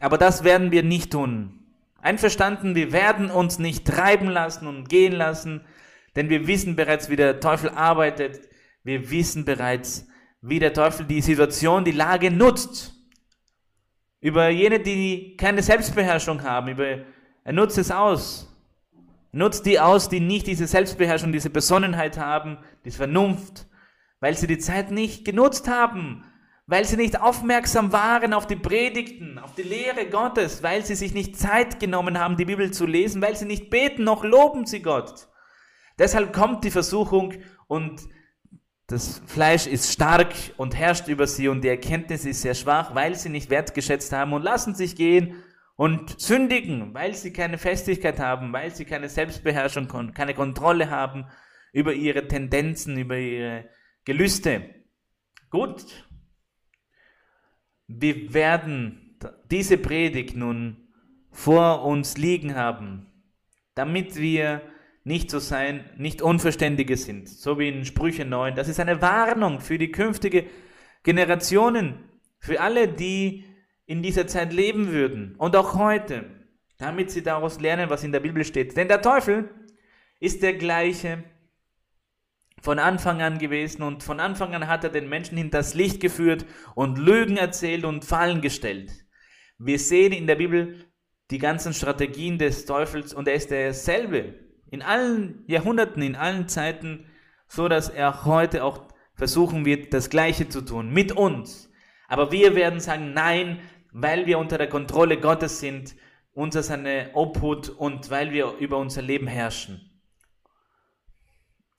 Aber das werden wir nicht tun. Einverstanden, wir werden uns nicht treiben lassen und gehen lassen, denn wir wissen bereits, wie der Teufel arbeitet. Wir wissen bereits, wie der Teufel die Situation, die Lage nutzt. Über jene, die keine Selbstbeherrschung haben, über, er nutzt es aus. Nutzt die aus, die nicht diese Selbstbeherrschung, diese Besonnenheit haben, diese Vernunft, weil sie die Zeit nicht genutzt haben, weil sie nicht aufmerksam waren auf die Predigten, auf die Lehre Gottes, weil sie sich nicht Zeit genommen haben, die Bibel zu lesen, weil sie nicht beten, noch loben sie Gott. Deshalb kommt die Versuchung und das Fleisch ist stark und herrscht über sie und die Erkenntnis ist sehr schwach, weil sie nicht wertgeschätzt haben und lassen sich gehen und sündigen, weil sie keine Festigkeit haben, weil sie keine Selbstbeherrschung, keine Kontrolle haben über ihre Tendenzen, über ihre Gelüste. Gut, wir werden diese Predigt nun vor uns liegen haben, damit wir nicht so sein, nicht Unverständige sind, so wie in Sprüche 9. Das ist eine Warnung für die künftige Generationen, für alle, die in dieser Zeit leben würden und auch heute, damit sie daraus lernen, was in der Bibel steht. Denn der Teufel ist der gleiche von Anfang an gewesen und von Anfang an hat er den Menschen hinters Licht geführt und Lügen erzählt und Fallen gestellt. Wir sehen in der Bibel die ganzen Strategien des Teufels und er ist derselbe in allen Jahrhunderten, in allen Zeiten, so dass er heute auch versuchen wird, das Gleiche zu tun mit uns. Aber wir werden sagen, nein, weil wir unter der Kontrolle Gottes sind, unter seine Obhut und weil wir über unser Leben herrschen.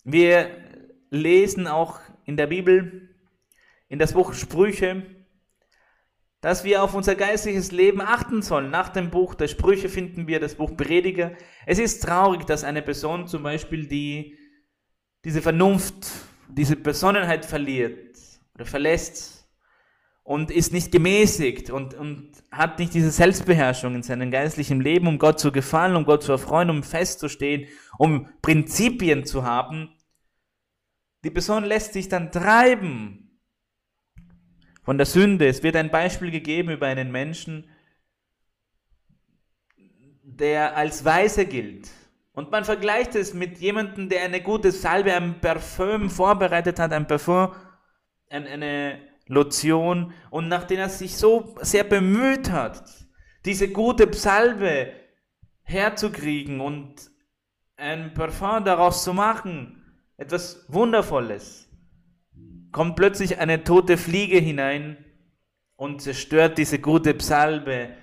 Wir lesen auch in der Bibel, in das Buch Sprüche, dass wir auf unser geistiges Leben achten sollen. Nach dem Buch der Sprüche finden wir das Buch Prediger. Es ist traurig, dass eine Person zum Beispiel, die diese Vernunft, diese Besonnenheit verliert oder verlässt und ist nicht gemäßigt und, und hat nicht diese Selbstbeherrschung in seinem geistlichen Leben, um Gott zu gefallen, um Gott zu erfreuen, um festzustehen, um Prinzipien zu haben, die Person lässt sich dann treiben von der Sünde. Es wird ein Beispiel gegeben über einen Menschen, der als Weise gilt. Und man vergleicht es mit jemandem, der eine gute Salbe, ein Parfüm vorbereitet hat, ein Parfüm, eine Lotion, und nachdem er sich so sehr bemüht hat, diese gute Salbe herzukriegen und ein Parfum daraus zu machen, etwas Wundervolles, kommt plötzlich eine tote Fliege hinein und zerstört diese gute Psalbe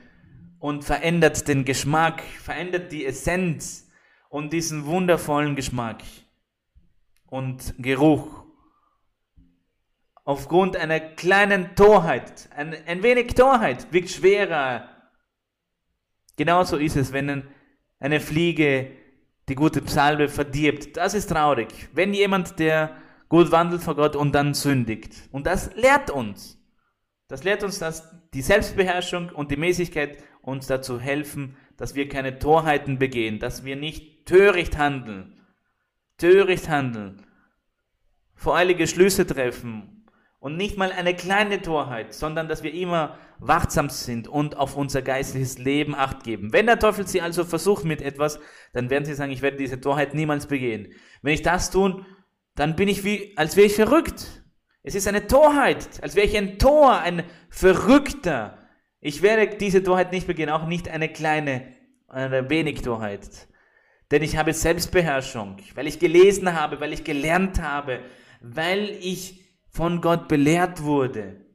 und verändert den Geschmack, verändert die Essenz und diesen wundervollen Geschmack und Geruch. Aufgrund einer kleinen Torheit, ein, ein wenig Torheit wirkt schwerer. Genauso ist es, wenn eine Fliege die gute Psalme verdirbt. Das ist traurig. Wenn jemand, der gut wandelt vor Gott und dann sündigt. Und das lehrt uns. Das lehrt uns, dass die Selbstbeherrschung und die Mäßigkeit uns dazu helfen, dass wir keine Torheiten begehen, dass wir nicht töricht handeln. Töricht handeln. Voreilige Schlüsse treffen und nicht mal eine kleine Torheit, sondern dass wir immer wachsam sind und auf unser geistliches Leben acht geben. Wenn der Teufel sie also versucht mit etwas, dann werden sie sagen, ich werde diese Torheit niemals begehen. Wenn ich das tun, dann bin ich wie, als wäre ich verrückt. Es ist eine Torheit, als wäre ich ein Tor, ein Verrückter. Ich werde diese Torheit nicht begehen, auch nicht eine kleine, eine wenig Torheit. Denn ich habe Selbstbeherrschung, weil ich gelesen habe, weil ich gelernt habe, weil ich von Gott belehrt wurde,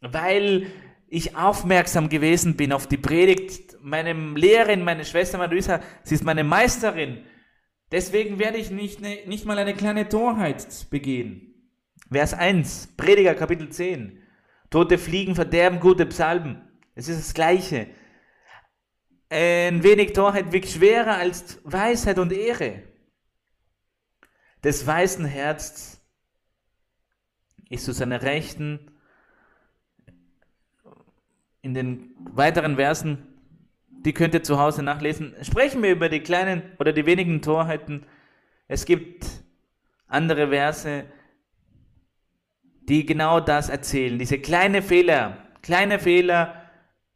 weil ich aufmerksam gewesen bin auf die Predigt, meinem Lehrerin, meine Schwester Marisa, sie ist meine Meisterin. Deswegen werde ich nicht, ne, nicht mal eine kleine Torheit begehen. Vers 1, Prediger Kapitel 10. Tote Fliegen verderben gute Psalmen. Es ist das Gleiche. Ein wenig Torheit wiegt schwerer als Weisheit und Ehre. Des weißen Herzens ist zu seiner Rechten. In den weiteren Versen, die könnt ihr zu Hause nachlesen, sprechen wir über die kleinen oder die wenigen Torheiten. Es gibt andere Verse, die genau das erzählen. Diese kleine Fehler, kleine Fehler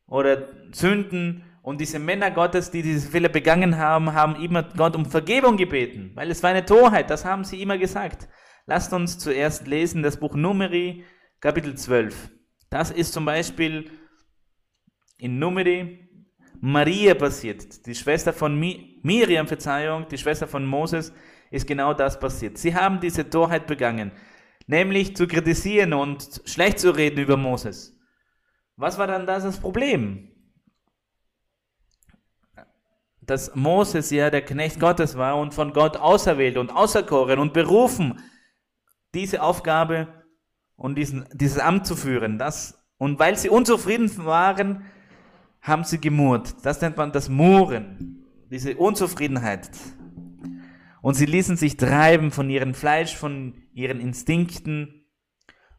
oder Sünden und diese Männer Gottes, die diese Fehler begangen haben, haben immer Gott um Vergebung gebeten, weil es war eine Torheit, das haben sie immer gesagt. Lasst uns zuerst lesen das Buch Numeri, Kapitel 12. Das ist zum Beispiel in Numeri Maria passiert, die Schwester von Miriam, Verzeihung, die Schwester von Moses, ist genau das passiert. Sie haben diese Torheit begangen, nämlich zu kritisieren und schlecht zu reden über Moses. Was war dann das, das Problem? Dass Moses ja der Knecht Gottes war und von Gott auserwählt und auserkoren und berufen, diese Aufgabe und diesen, dieses Amt zu führen. Das, und weil sie unzufrieden waren, haben sie gemurrt. Das nennt man das Murren, diese Unzufriedenheit. Und sie ließen sich treiben von ihrem Fleisch, von ihren Instinkten,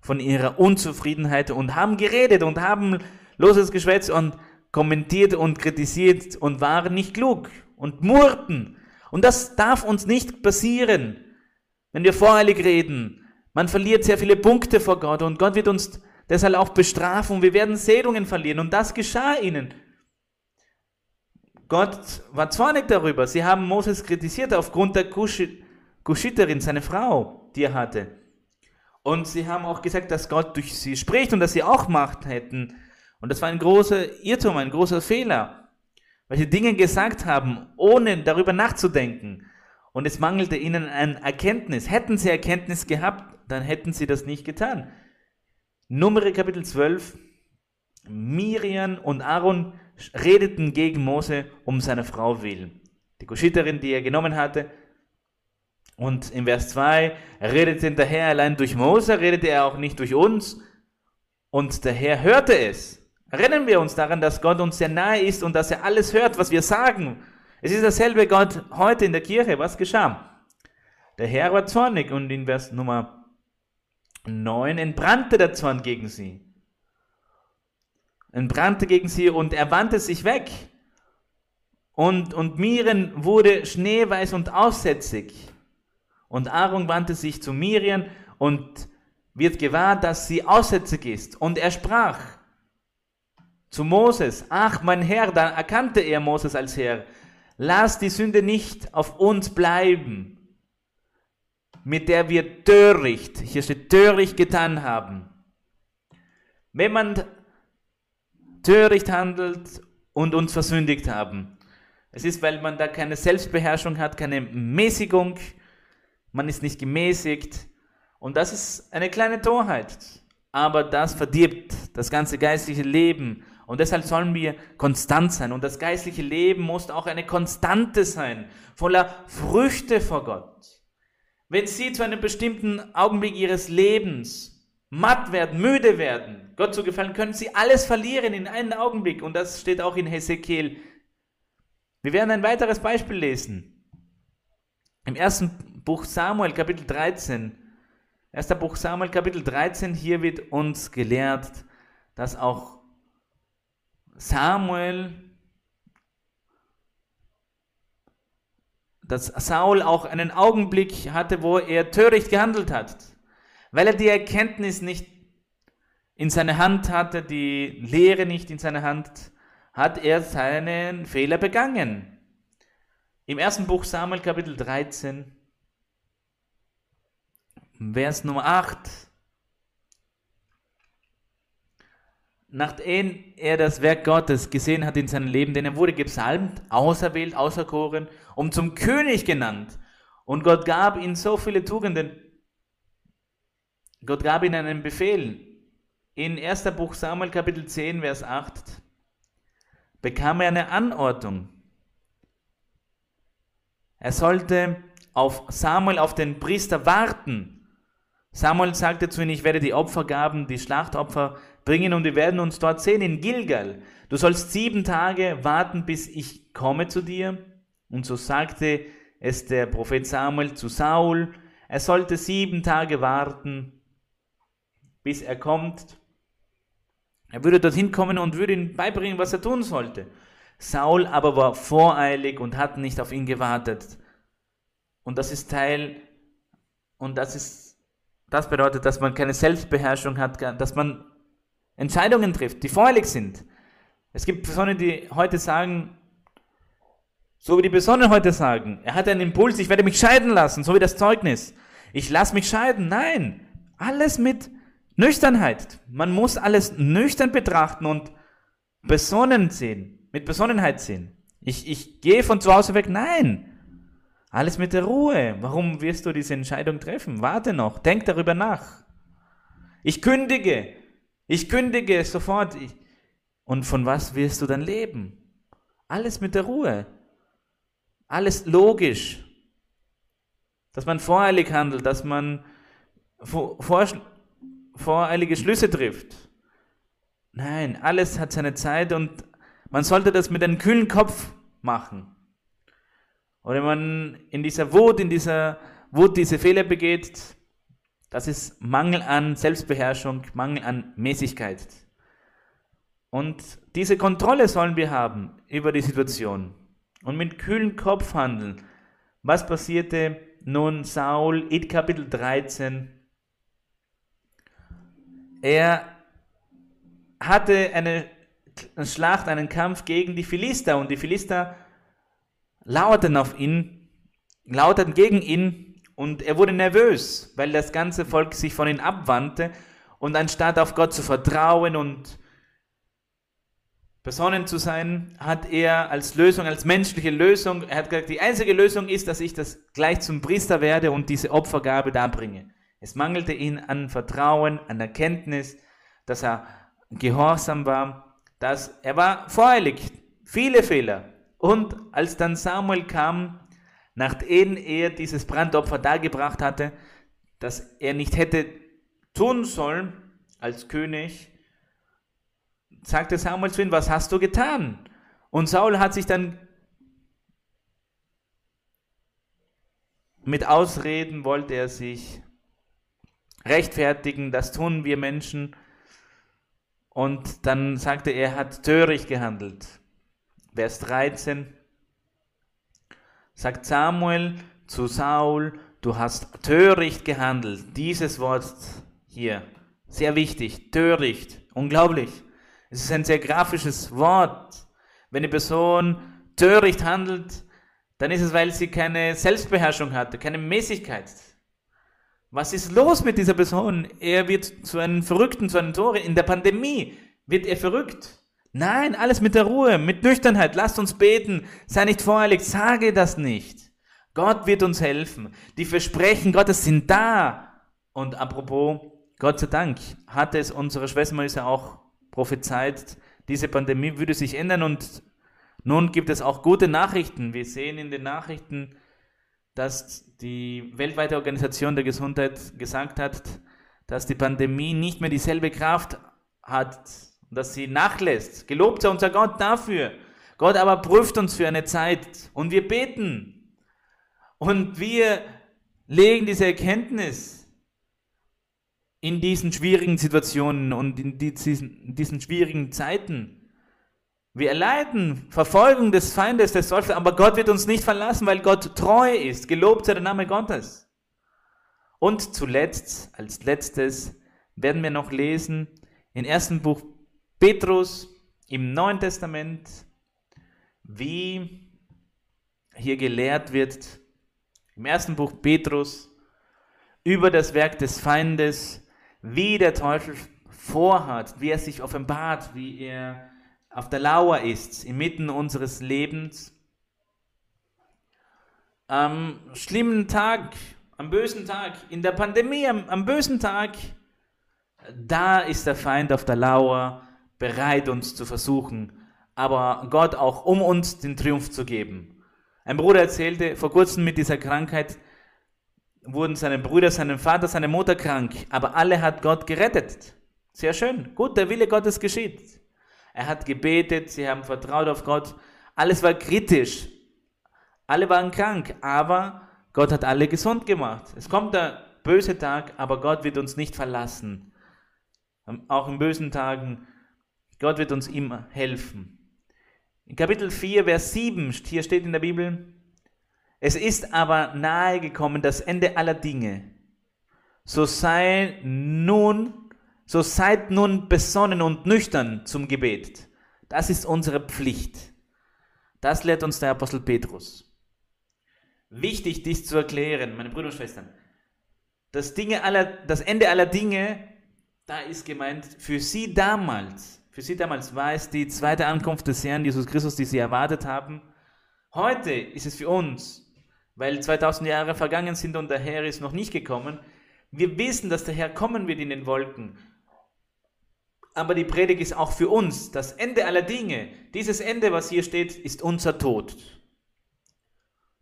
von ihrer Unzufriedenheit und haben geredet und haben loses Geschwätz und kommentiert und kritisiert und waren nicht klug und murrten. Und das darf uns nicht passieren, wenn wir voreilig reden. Man verliert sehr viele Punkte vor Gott und Gott wird uns deshalb auch bestrafen und wir werden Segnungen verlieren. Und das geschah ihnen. Gott war zornig darüber. Sie haben Moses kritisiert aufgrund der Kuschiterin, seine Frau, die er hatte. Und sie haben auch gesagt, dass Gott durch sie spricht und dass sie auch Macht hätten. Und das war ein großer Irrtum, ein großer Fehler, weil sie Dinge gesagt haben, ohne darüber nachzudenken. Und es mangelte ihnen an Erkenntnis. Hätten sie Erkenntnis gehabt, dann hätten sie das nicht getan. Nummer Kapitel 12. Miriam und Aaron redeten gegen Mose um seine Frau willen. Die Kuschiterin, die er genommen hatte. Und in Vers 2 redete der Herr allein durch Mose, redete er auch nicht durch uns. Und der Herr hörte es. Erinnern wir uns daran, dass Gott uns sehr nahe ist und dass er alles hört, was wir sagen. Es ist dasselbe Gott heute in der Kirche. Was geschah? Der Herr war zornig und in Vers Nummer 9 entbrannte der Zorn gegen sie entbrannte gegen sie und er wandte sich weg. Und, und Miriam wurde schneeweiß und aussätzig. Und Aaron wandte sich zu Miriam und wird gewahr, dass sie aussätzig ist. Und er sprach zu Moses, ach mein Herr, da erkannte er Moses als Herr, lass die Sünde nicht auf uns bleiben, mit der wir töricht, hier steht töricht getan haben. Wenn man töricht handelt und uns versündigt haben. Es ist, weil man da keine Selbstbeherrschung hat, keine Mäßigung, man ist nicht gemäßigt und das ist eine kleine Torheit. Aber das verdirbt das ganze geistliche Leben und deshalb sollen wir konstant sein und das geistliche Leben muss auch eine Konstante sein, voller Früchte vor Gott. Wenn Sie zu einem bestimmten Augenblick Ihres Lebens matt werden, müde werden, Gott zu gefallen, können sie alles verlieren in einem Augenblick. Und das steht auch in Hesekiel. Wir werden ein weiteres Beispiel lesen. Im ersten Buch Samuel, Kapitel 13. Erster Buch Samuel, Kapitel 13, hier wird uns gelehrt, dass auch Samuel, dass Saul auch einen Augenblick hatte, wo er töricht gehandelt hat. Weil er die Erkenntnis nicht in seiner Hand hatte, die Lehre nicht in seiner Hand, hat er seinen Fehler begangen. Im ersten Buch Samuel Kapitel 13, Vers Nummer 8. Nachdem er das Werk Gottes gesehen hat in seinem Leben, denn er wurde gesalbt, auserwählt, auserkoren und zum König genannt. Und Gott gab ihm so viele Tugenden, Gott gab ihnen einen Befehl. In 1. Buch Samuel Kapitel 10, Vers 8 bekam er eine Anordnung. Er sollte auf Samuel, auf den Priester warten. Samuel sagte zu ihm, ich werde die Opfergaben, die Schlachtopfer bringen und wir werden uns dort sehen in Gilgal. Du sollst sieben Tage warten, bis ich komme zu dir. Und so sagte es der Prophet Samuel zu Saul, er sollte sieben Tage warten bis er kommt. Er würde dorthin kommen und würde ihm beibringen, was er tun sollte. Saul aber war voreilig und hat nicht auf ihn gewartet. Und das ist Teil Und das ist, das bedeutet, dass man keine Selbstbeherrschung hat, dass man Entscheidungen trifft, die vorheilig sind. Es gibt Personen, die heute sagen, so wie die Personen heute sagen, er hat einen Impuls, ich werde mich scheiden lassen, so wie das Zeugnis. Ich lasse mich scheiden. Nein, alles mit Nüchternheit. Man muss alles nüchtern betrachten und besonnen sehen, mit Besonnenheit sehen. Ich, ich gehe von zu Hause weg. Nein. Alles mit der Ruhe. Warum wirst du diese Entscheidung treffen? Warte noch, denk darüber nach. Ich kündige. Ich kündige sofort. Und von was wirst du dann leben? Alles mit der Ruhe. Alles logisch. Dass man voreilig handelt, dass man vor, vor, voreilige Schlüsse trifft. Nein, alles hat seine Zeit und man sollte das mit einem kühlen Kopf machen. Oder wenn man in dieser Wut, in dieser Wut diese Fehler begeht, das ist Mangel an Selbstbeherrschung, Mangel an Mäßigkeit. Und diese Kontrolle sollen wir haben über die Situation und mit kühlem Kopf handeln. Was passierte nun Saul in Kapitel 13? Er hatte eine Schlacht, einen Kampf gegen die Philister und die Philister lauerten auf ihn, lauterten gegen ihn und er wurde nervös, weil das ganze Volk sich von ihm abwandte und anstatt auf Gott zu vertrauen und besonnen zu sein, hat er als Lösung, als menschliche Lösung, er hat gesagt, die einzige Lösung ist, dass ich das gleich zum Priester werde und diese Opfergabe darbringe. Es mangelte ihn an Vertrauen, an Erkenntnis, dass er gehorsam war, dass er war voreilig, viele Fehler. Und als dann Samuel kam, nachdem er dieses Brandopfer dargebracht hatte, das er nicht hätte tun sollen als König, sagte Samuel zu ihm, was hast du getan? Und Saul hat sich dann mit Ausreden wollte er sich rechtfertigen, das tun wir Menschen. Und dann sagte er, er hat töricht gehandelt. Vers 13 sagt Samuel zu Saul, du hast töricht gehandelt. Dieses Wort hier, sehr wichtig, töricht, unglaublich. Es ist ein sehr grafisches Wort. Wenn eine Person töricht handelt, dann ist es, weil sie keine Selbstbeherrschung hatte, keine Mäßigkeit. Was ist los mit dieser Person? Er wird zu einem Verrückten, zu einem Tore. In der Pandemie wird er verrückt. Nein, alles mit der Ruhe, mit Nüchternheit. Lasst uns beten. Sei nicht voreilig. Sage das nicht. Gott wird uns helfen. Die Versprechen Gottes sind da. Und apropos, Gott sei Dank hat es unsere Schwester Marisa auch prophezeit, diese Pandemie würde sich ändern und nun gibt es auch gute Nachrichten. Wir sehen in den Nachrichten, dass die weltweite Organisation der Gesundheit gesagt hat, dass die Pandemie nicht mehr dieselbe Kraft hat, dass sie nachlässt. Gelobt sei unser Gott dafür. Gott aber prüft uns für eine Zeit und wir beten. Und wir legen diese Erkenntnis in diesen schwierigen Situationen und in diesen, diesen schwierigen Zeiten. Wir erleiden Verfolgung des Feindes, des Teufels, aber Gott wird uns nicht verlassen, weil Gott treu ist. Gelobt sei der Name Gottes. Und zuletzt, als letztes, werden wir noch lesen im ersten Buch Petrus im Neuen Testament, wie hier gelehrt wird, im ersten Buch Petrus, über das Werk des Feindes, wie der Teufel vorhat, wie er sich offenbart, wie er auf der Lauer ist, inmitten unseres Lebens. Am schlimmen Tag, am bösen Tag, in der Pandemie, am, am bösen Tag, da ist der Feind auf der Lauer, bereit uns zu versuchen, aber Gott auch, um uns den Triumph zu geben. Ein Bruder erzählte vor kurzem mit dieser Krankheit, wurden seine Brüder, sein Vater, seine Mutter krank, aber alle hat Gott gerettet. Sehr schön. Gut, der Wille Gottes geschieht. Er hat gebetet, sie haben vertraut auf Gott. Alles war kritisch. Alle waren krank, aber Gott hat alle gesund gemacht. Es kommt der böse Tag, aber Gott wird uns nicht verlassen. Auch in bösen Tagen, Gott wird uns immer helfen. In Kapitel 4, Vers 7, hier steht in der Bibel, es ist aber nahe gekommen das Ende aller Dinge. so sei nun, so seid nun besonnen und nüchtern zum Gebet. Das ist unsere Pflicht. Das lehrt uns der Apostel Petrus. Wichtig, dies zu erklären, meine Brüder und Schwestern. Das, Dinge aller, das Ende aller Dinge, da ist gemeint, für sie damals, für sie damals war es die zweite Ankunft des Herrn Jesus Christus, die sie erwartet haben. Heute ist es für uns, weil 2000 Jahre vergangen sind und der Herr ist noch nicht gekommen. Wir wissen, dass der Herr kommen wird in den Wolken. Aber die Predigt ist auch für uns das Ende aller Dinge. Dieses Ende, was hier steht, ist unser Tod.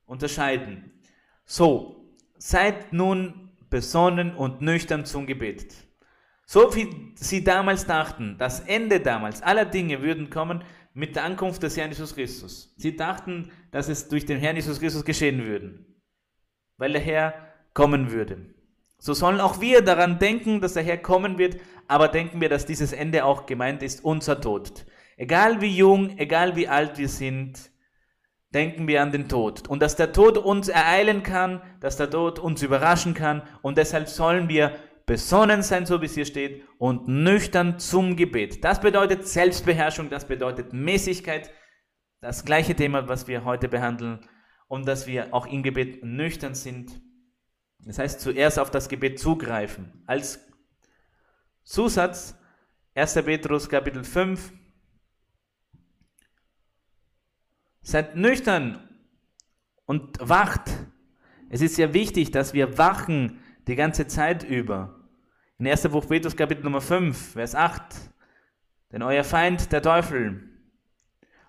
Unterscheiden. So, seid nun besonnen und nüchtern zum Gebet. So wie sie damals dachten, das Ende damals aller Dinge würden kommen mit der Ankunft des Herrn Jesus Christus. Sie dachten, dass es durch den Herrn Jesus Christus geschehen würde, weil der Herr kommen würde. So sollen auch wir daran denken, dass der Herr kommen wird, aber denken wir, dass dieses Ende auch gemeint ist, unser Tod. Egal wie jung, egal wie alt wir sind, denken wir an den Tod. Und dass der Tod uns ereilen kann, dass der Tod uns überraschen kann. Und deshalb sollen wir besonnen sein, so wie es hier steht, und nüchtern zum Gebet. Das bedeutet Selbstbeherrschung, das bedeutet Mäßigkeit. Das gleiche Thema, was wir heute behandeln. Und dass wir auch im Gebet nüchtern sind. Das heißt, zuerst auf das Gebet zugreifen. Als Zusatz 1. Petrus Kapitel 5. Seid nüchtern und wacht. Es ist ja wichtig, dass wir wachen die ganze Zeit über. In 1. Buch Petrus Kapitel Nummer 5, Vers 8. Denn euer Feind, der Teufel,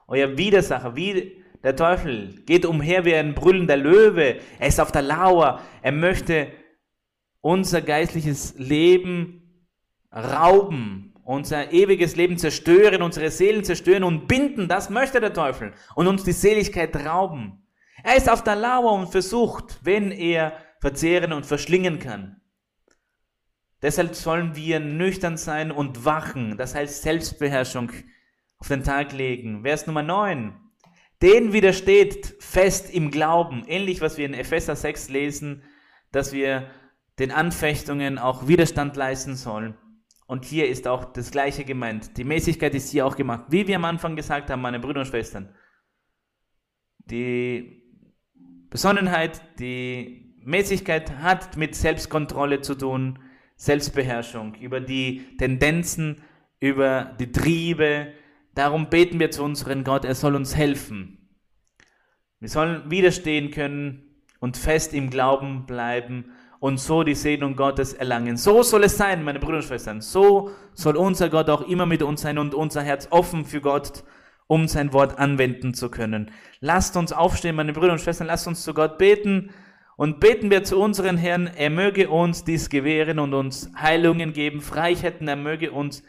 euer Widersacher, wie der Teufel, geht umher wie ein brüllender Löwe. Er ist auf der Lauer. Er möchte unser geistliches Leben rauben, unser ewiges Leben zerstören, unsere Seelen zerstören und binden. Das möchte der Teufel. Und uns die Seligkeit rauben. Er ist auf der Lauer und versucht, wenn er verzehren und verschlingen kann. Deshalb sollen wir nüchtern sein und wachen, das heißt Selbstbeherrschung auf den Tag legen. Vers Nummer 9. Den widersteht fest im Glauben, ähnlich was wir in Epheser 6 lesen, dass wir den Anfechtungen auch Widerstand leisten sollen. Und hier ist auch das Gleiche gemeint. Die Mäßigkeit ist hier auch gemacht. Wie wir am Anfang gesagt haben, meine Brüder und Schwestern. Die Besonnenheit, die Mäßigkeit hat mit Selbstkontrolle zu tun, Selbstbeherrschung, über die Tendenzen, über die Triebe. Darum beten wir zu unserem Gott, er soll uns helfen. Wir sollen widerstehen können und fest im Glauben bleiben und so die Segnung Gottes erlangen. So soll es sein, meine Brüder und Schwestern. So soll unser Gott auch immer mit uns sein und unser Herz offen für Gott, um sein Wort anwenden zu können. Lasst uns aufstehen, meine Brüder und Schwestern, lasst uns zu Gott beten und beten wir zu unseren Herrn, er möge uns dies gewähren und uns Heilungen geben, Freiheiten, er möge uns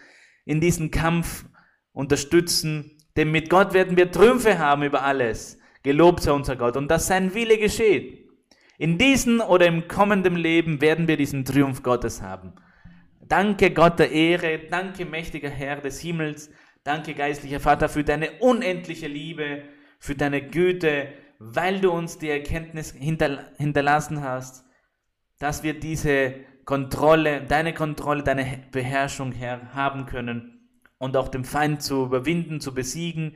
in diesem Kampf unterstützen, denn mit Gott werden wir Trümpfe haben über alles. Gelobt sei unser Gott und dass sein Wille geschieht. In diesem oder im kommenden Leben werden wir diesen Triumph Gottes haben. Danke Gott der Ehre, danke mächtiger Herr des Himmels, danke geistlicher Vater für deine unendliche Liebe, für deine Güte, weil du uns die Erkenntnis hinterlassen hast, dass wir diese Kontrolle, deine Kontrolle, deine Beherrschung, Herr, haben können und auch den Feind zu überwinden, zu besiegen,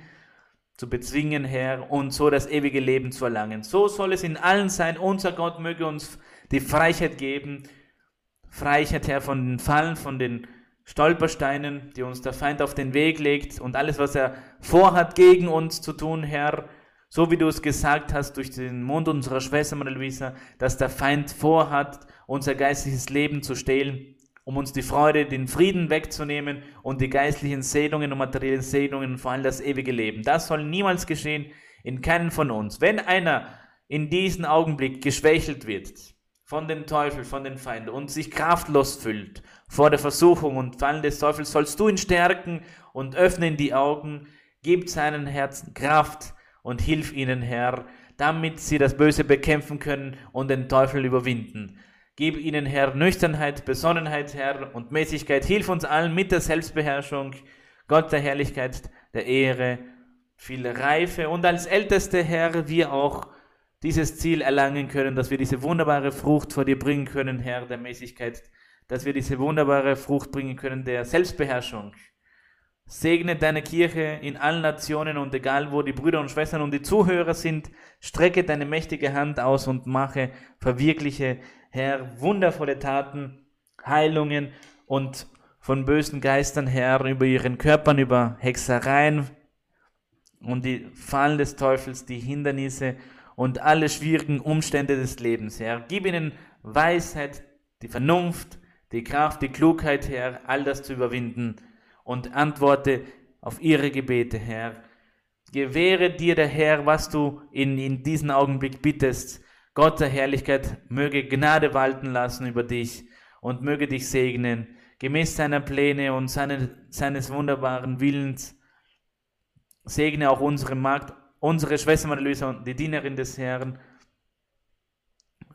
zu bezwingen, Herr, und so das ewige Leben zu erlangen. So soll es in allen sein. Unser Gott möge uns die Freiheit geben, Freiheit, Herr, von den Fallen, von den Stolpersteinen, die uns der Feind auf den Weg legt und alles, was er vorhat, gegen uns zu tun, Herr, so wie du es gesagt hast durch den Mund unserer Schwester Maria Luisa, dass der Feind vorhat, unser geistliches Leben zu stehlen, um uns die Freude, den Frieden wegzunehmen und die geistlichen Segnungen und materiellen Segnungen, vor allem das ewige Leben. Das soll niemals geschehen in keinem von uns. Wenn einer in diesem Augenblick geschwächelt wird von dem Teufel, von den Feinden und sich kraftlos fühlt vor der Versuchung und Fallen des Teufels, sollst du ihn stärken und öffnen die Augen, gib seinen Herzen Kraft, und hilf ihnen, Herr, damit sie das Böse bekämpfen können und den Teufel überwinden. Gib ihnen, Herr, Nüchternheit, Besonnenheit, Herr, und Mäßigkeit. Hilf uns allen mit der Selbstbeherrschung, Gott der Herrlichkeit, der Ehre, viel Reife und als Älteste, Herr, wir auch dieses Ziel erlangen können, dass wir diese wunderbare Frucht vor dir bringen können, Herr, der Mäßigkeit, dass wir diese wunderbare Frucht bringen können, der Selbstbeherrschung. Segne deine Kirche in allen Nationen und egal wo die Brüder und Schwestern und die Zuhörer sind, strecke deine mächtige Hand aus und mache, verwirkliche, Herr, wundervolle Taten, Heilungen und von bösen Geistern, Herr, über ihren Körpern, über Hexereien und die Fallen des Teufels, die Hindernisse und alle schwierigen Umstände des Lebens, Herr. Gib ihnen Weisheit, die Vernunft, die Kraft, die Klugheit, Herr, all das zu überwinden und antworte auf ihre Gebete, Herr. Gewähre dir der Herr, was du in, in diesem Augenblick bittest. Gott der Herrlichkeit möge Gnade walten lassen über dich und möge dich segnen, gemäß seiner Pläne und seine, seines wunderbaren Willens. Segne auch unsere Magd, unsere Schwester Marie und die Dienerin des Herrn,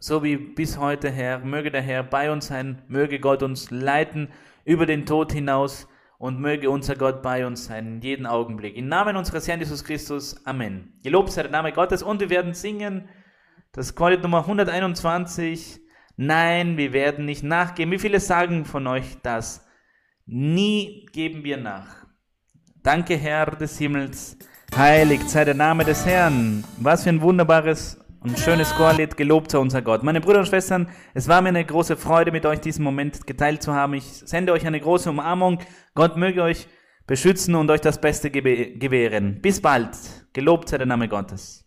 so wie bis heute, Herr. Möge der Herr bei uns sein, möge Gott uns leiten über den Tod hinaus und möge unser Gott bei uns sein in jedem Augenblick. Im Namen unseres Herrn Jesus Christus. Amen. Gelobt sei der Name Gottes und wir werden singen das Qualit Nummer 121. Nein, wir werden nicht nachgeben. Wie viele sagen von euch das? Nie geben wir nach. Danke, Herr des Himmels. Heiligt sei der Name des Herrn. Was für ein wunderbares und schönes Chorlied. Gelobt sei unser Gott. Meine Brüder und Schwestern, es war mir eine große Freude, mit euch diesen Moment geteilt zu haben. Ich sende euch eine große Umarmung. Gott möge euch beschützen und euch das Beste gewähren. Bis bald. Gelobt sei der Name Gottes.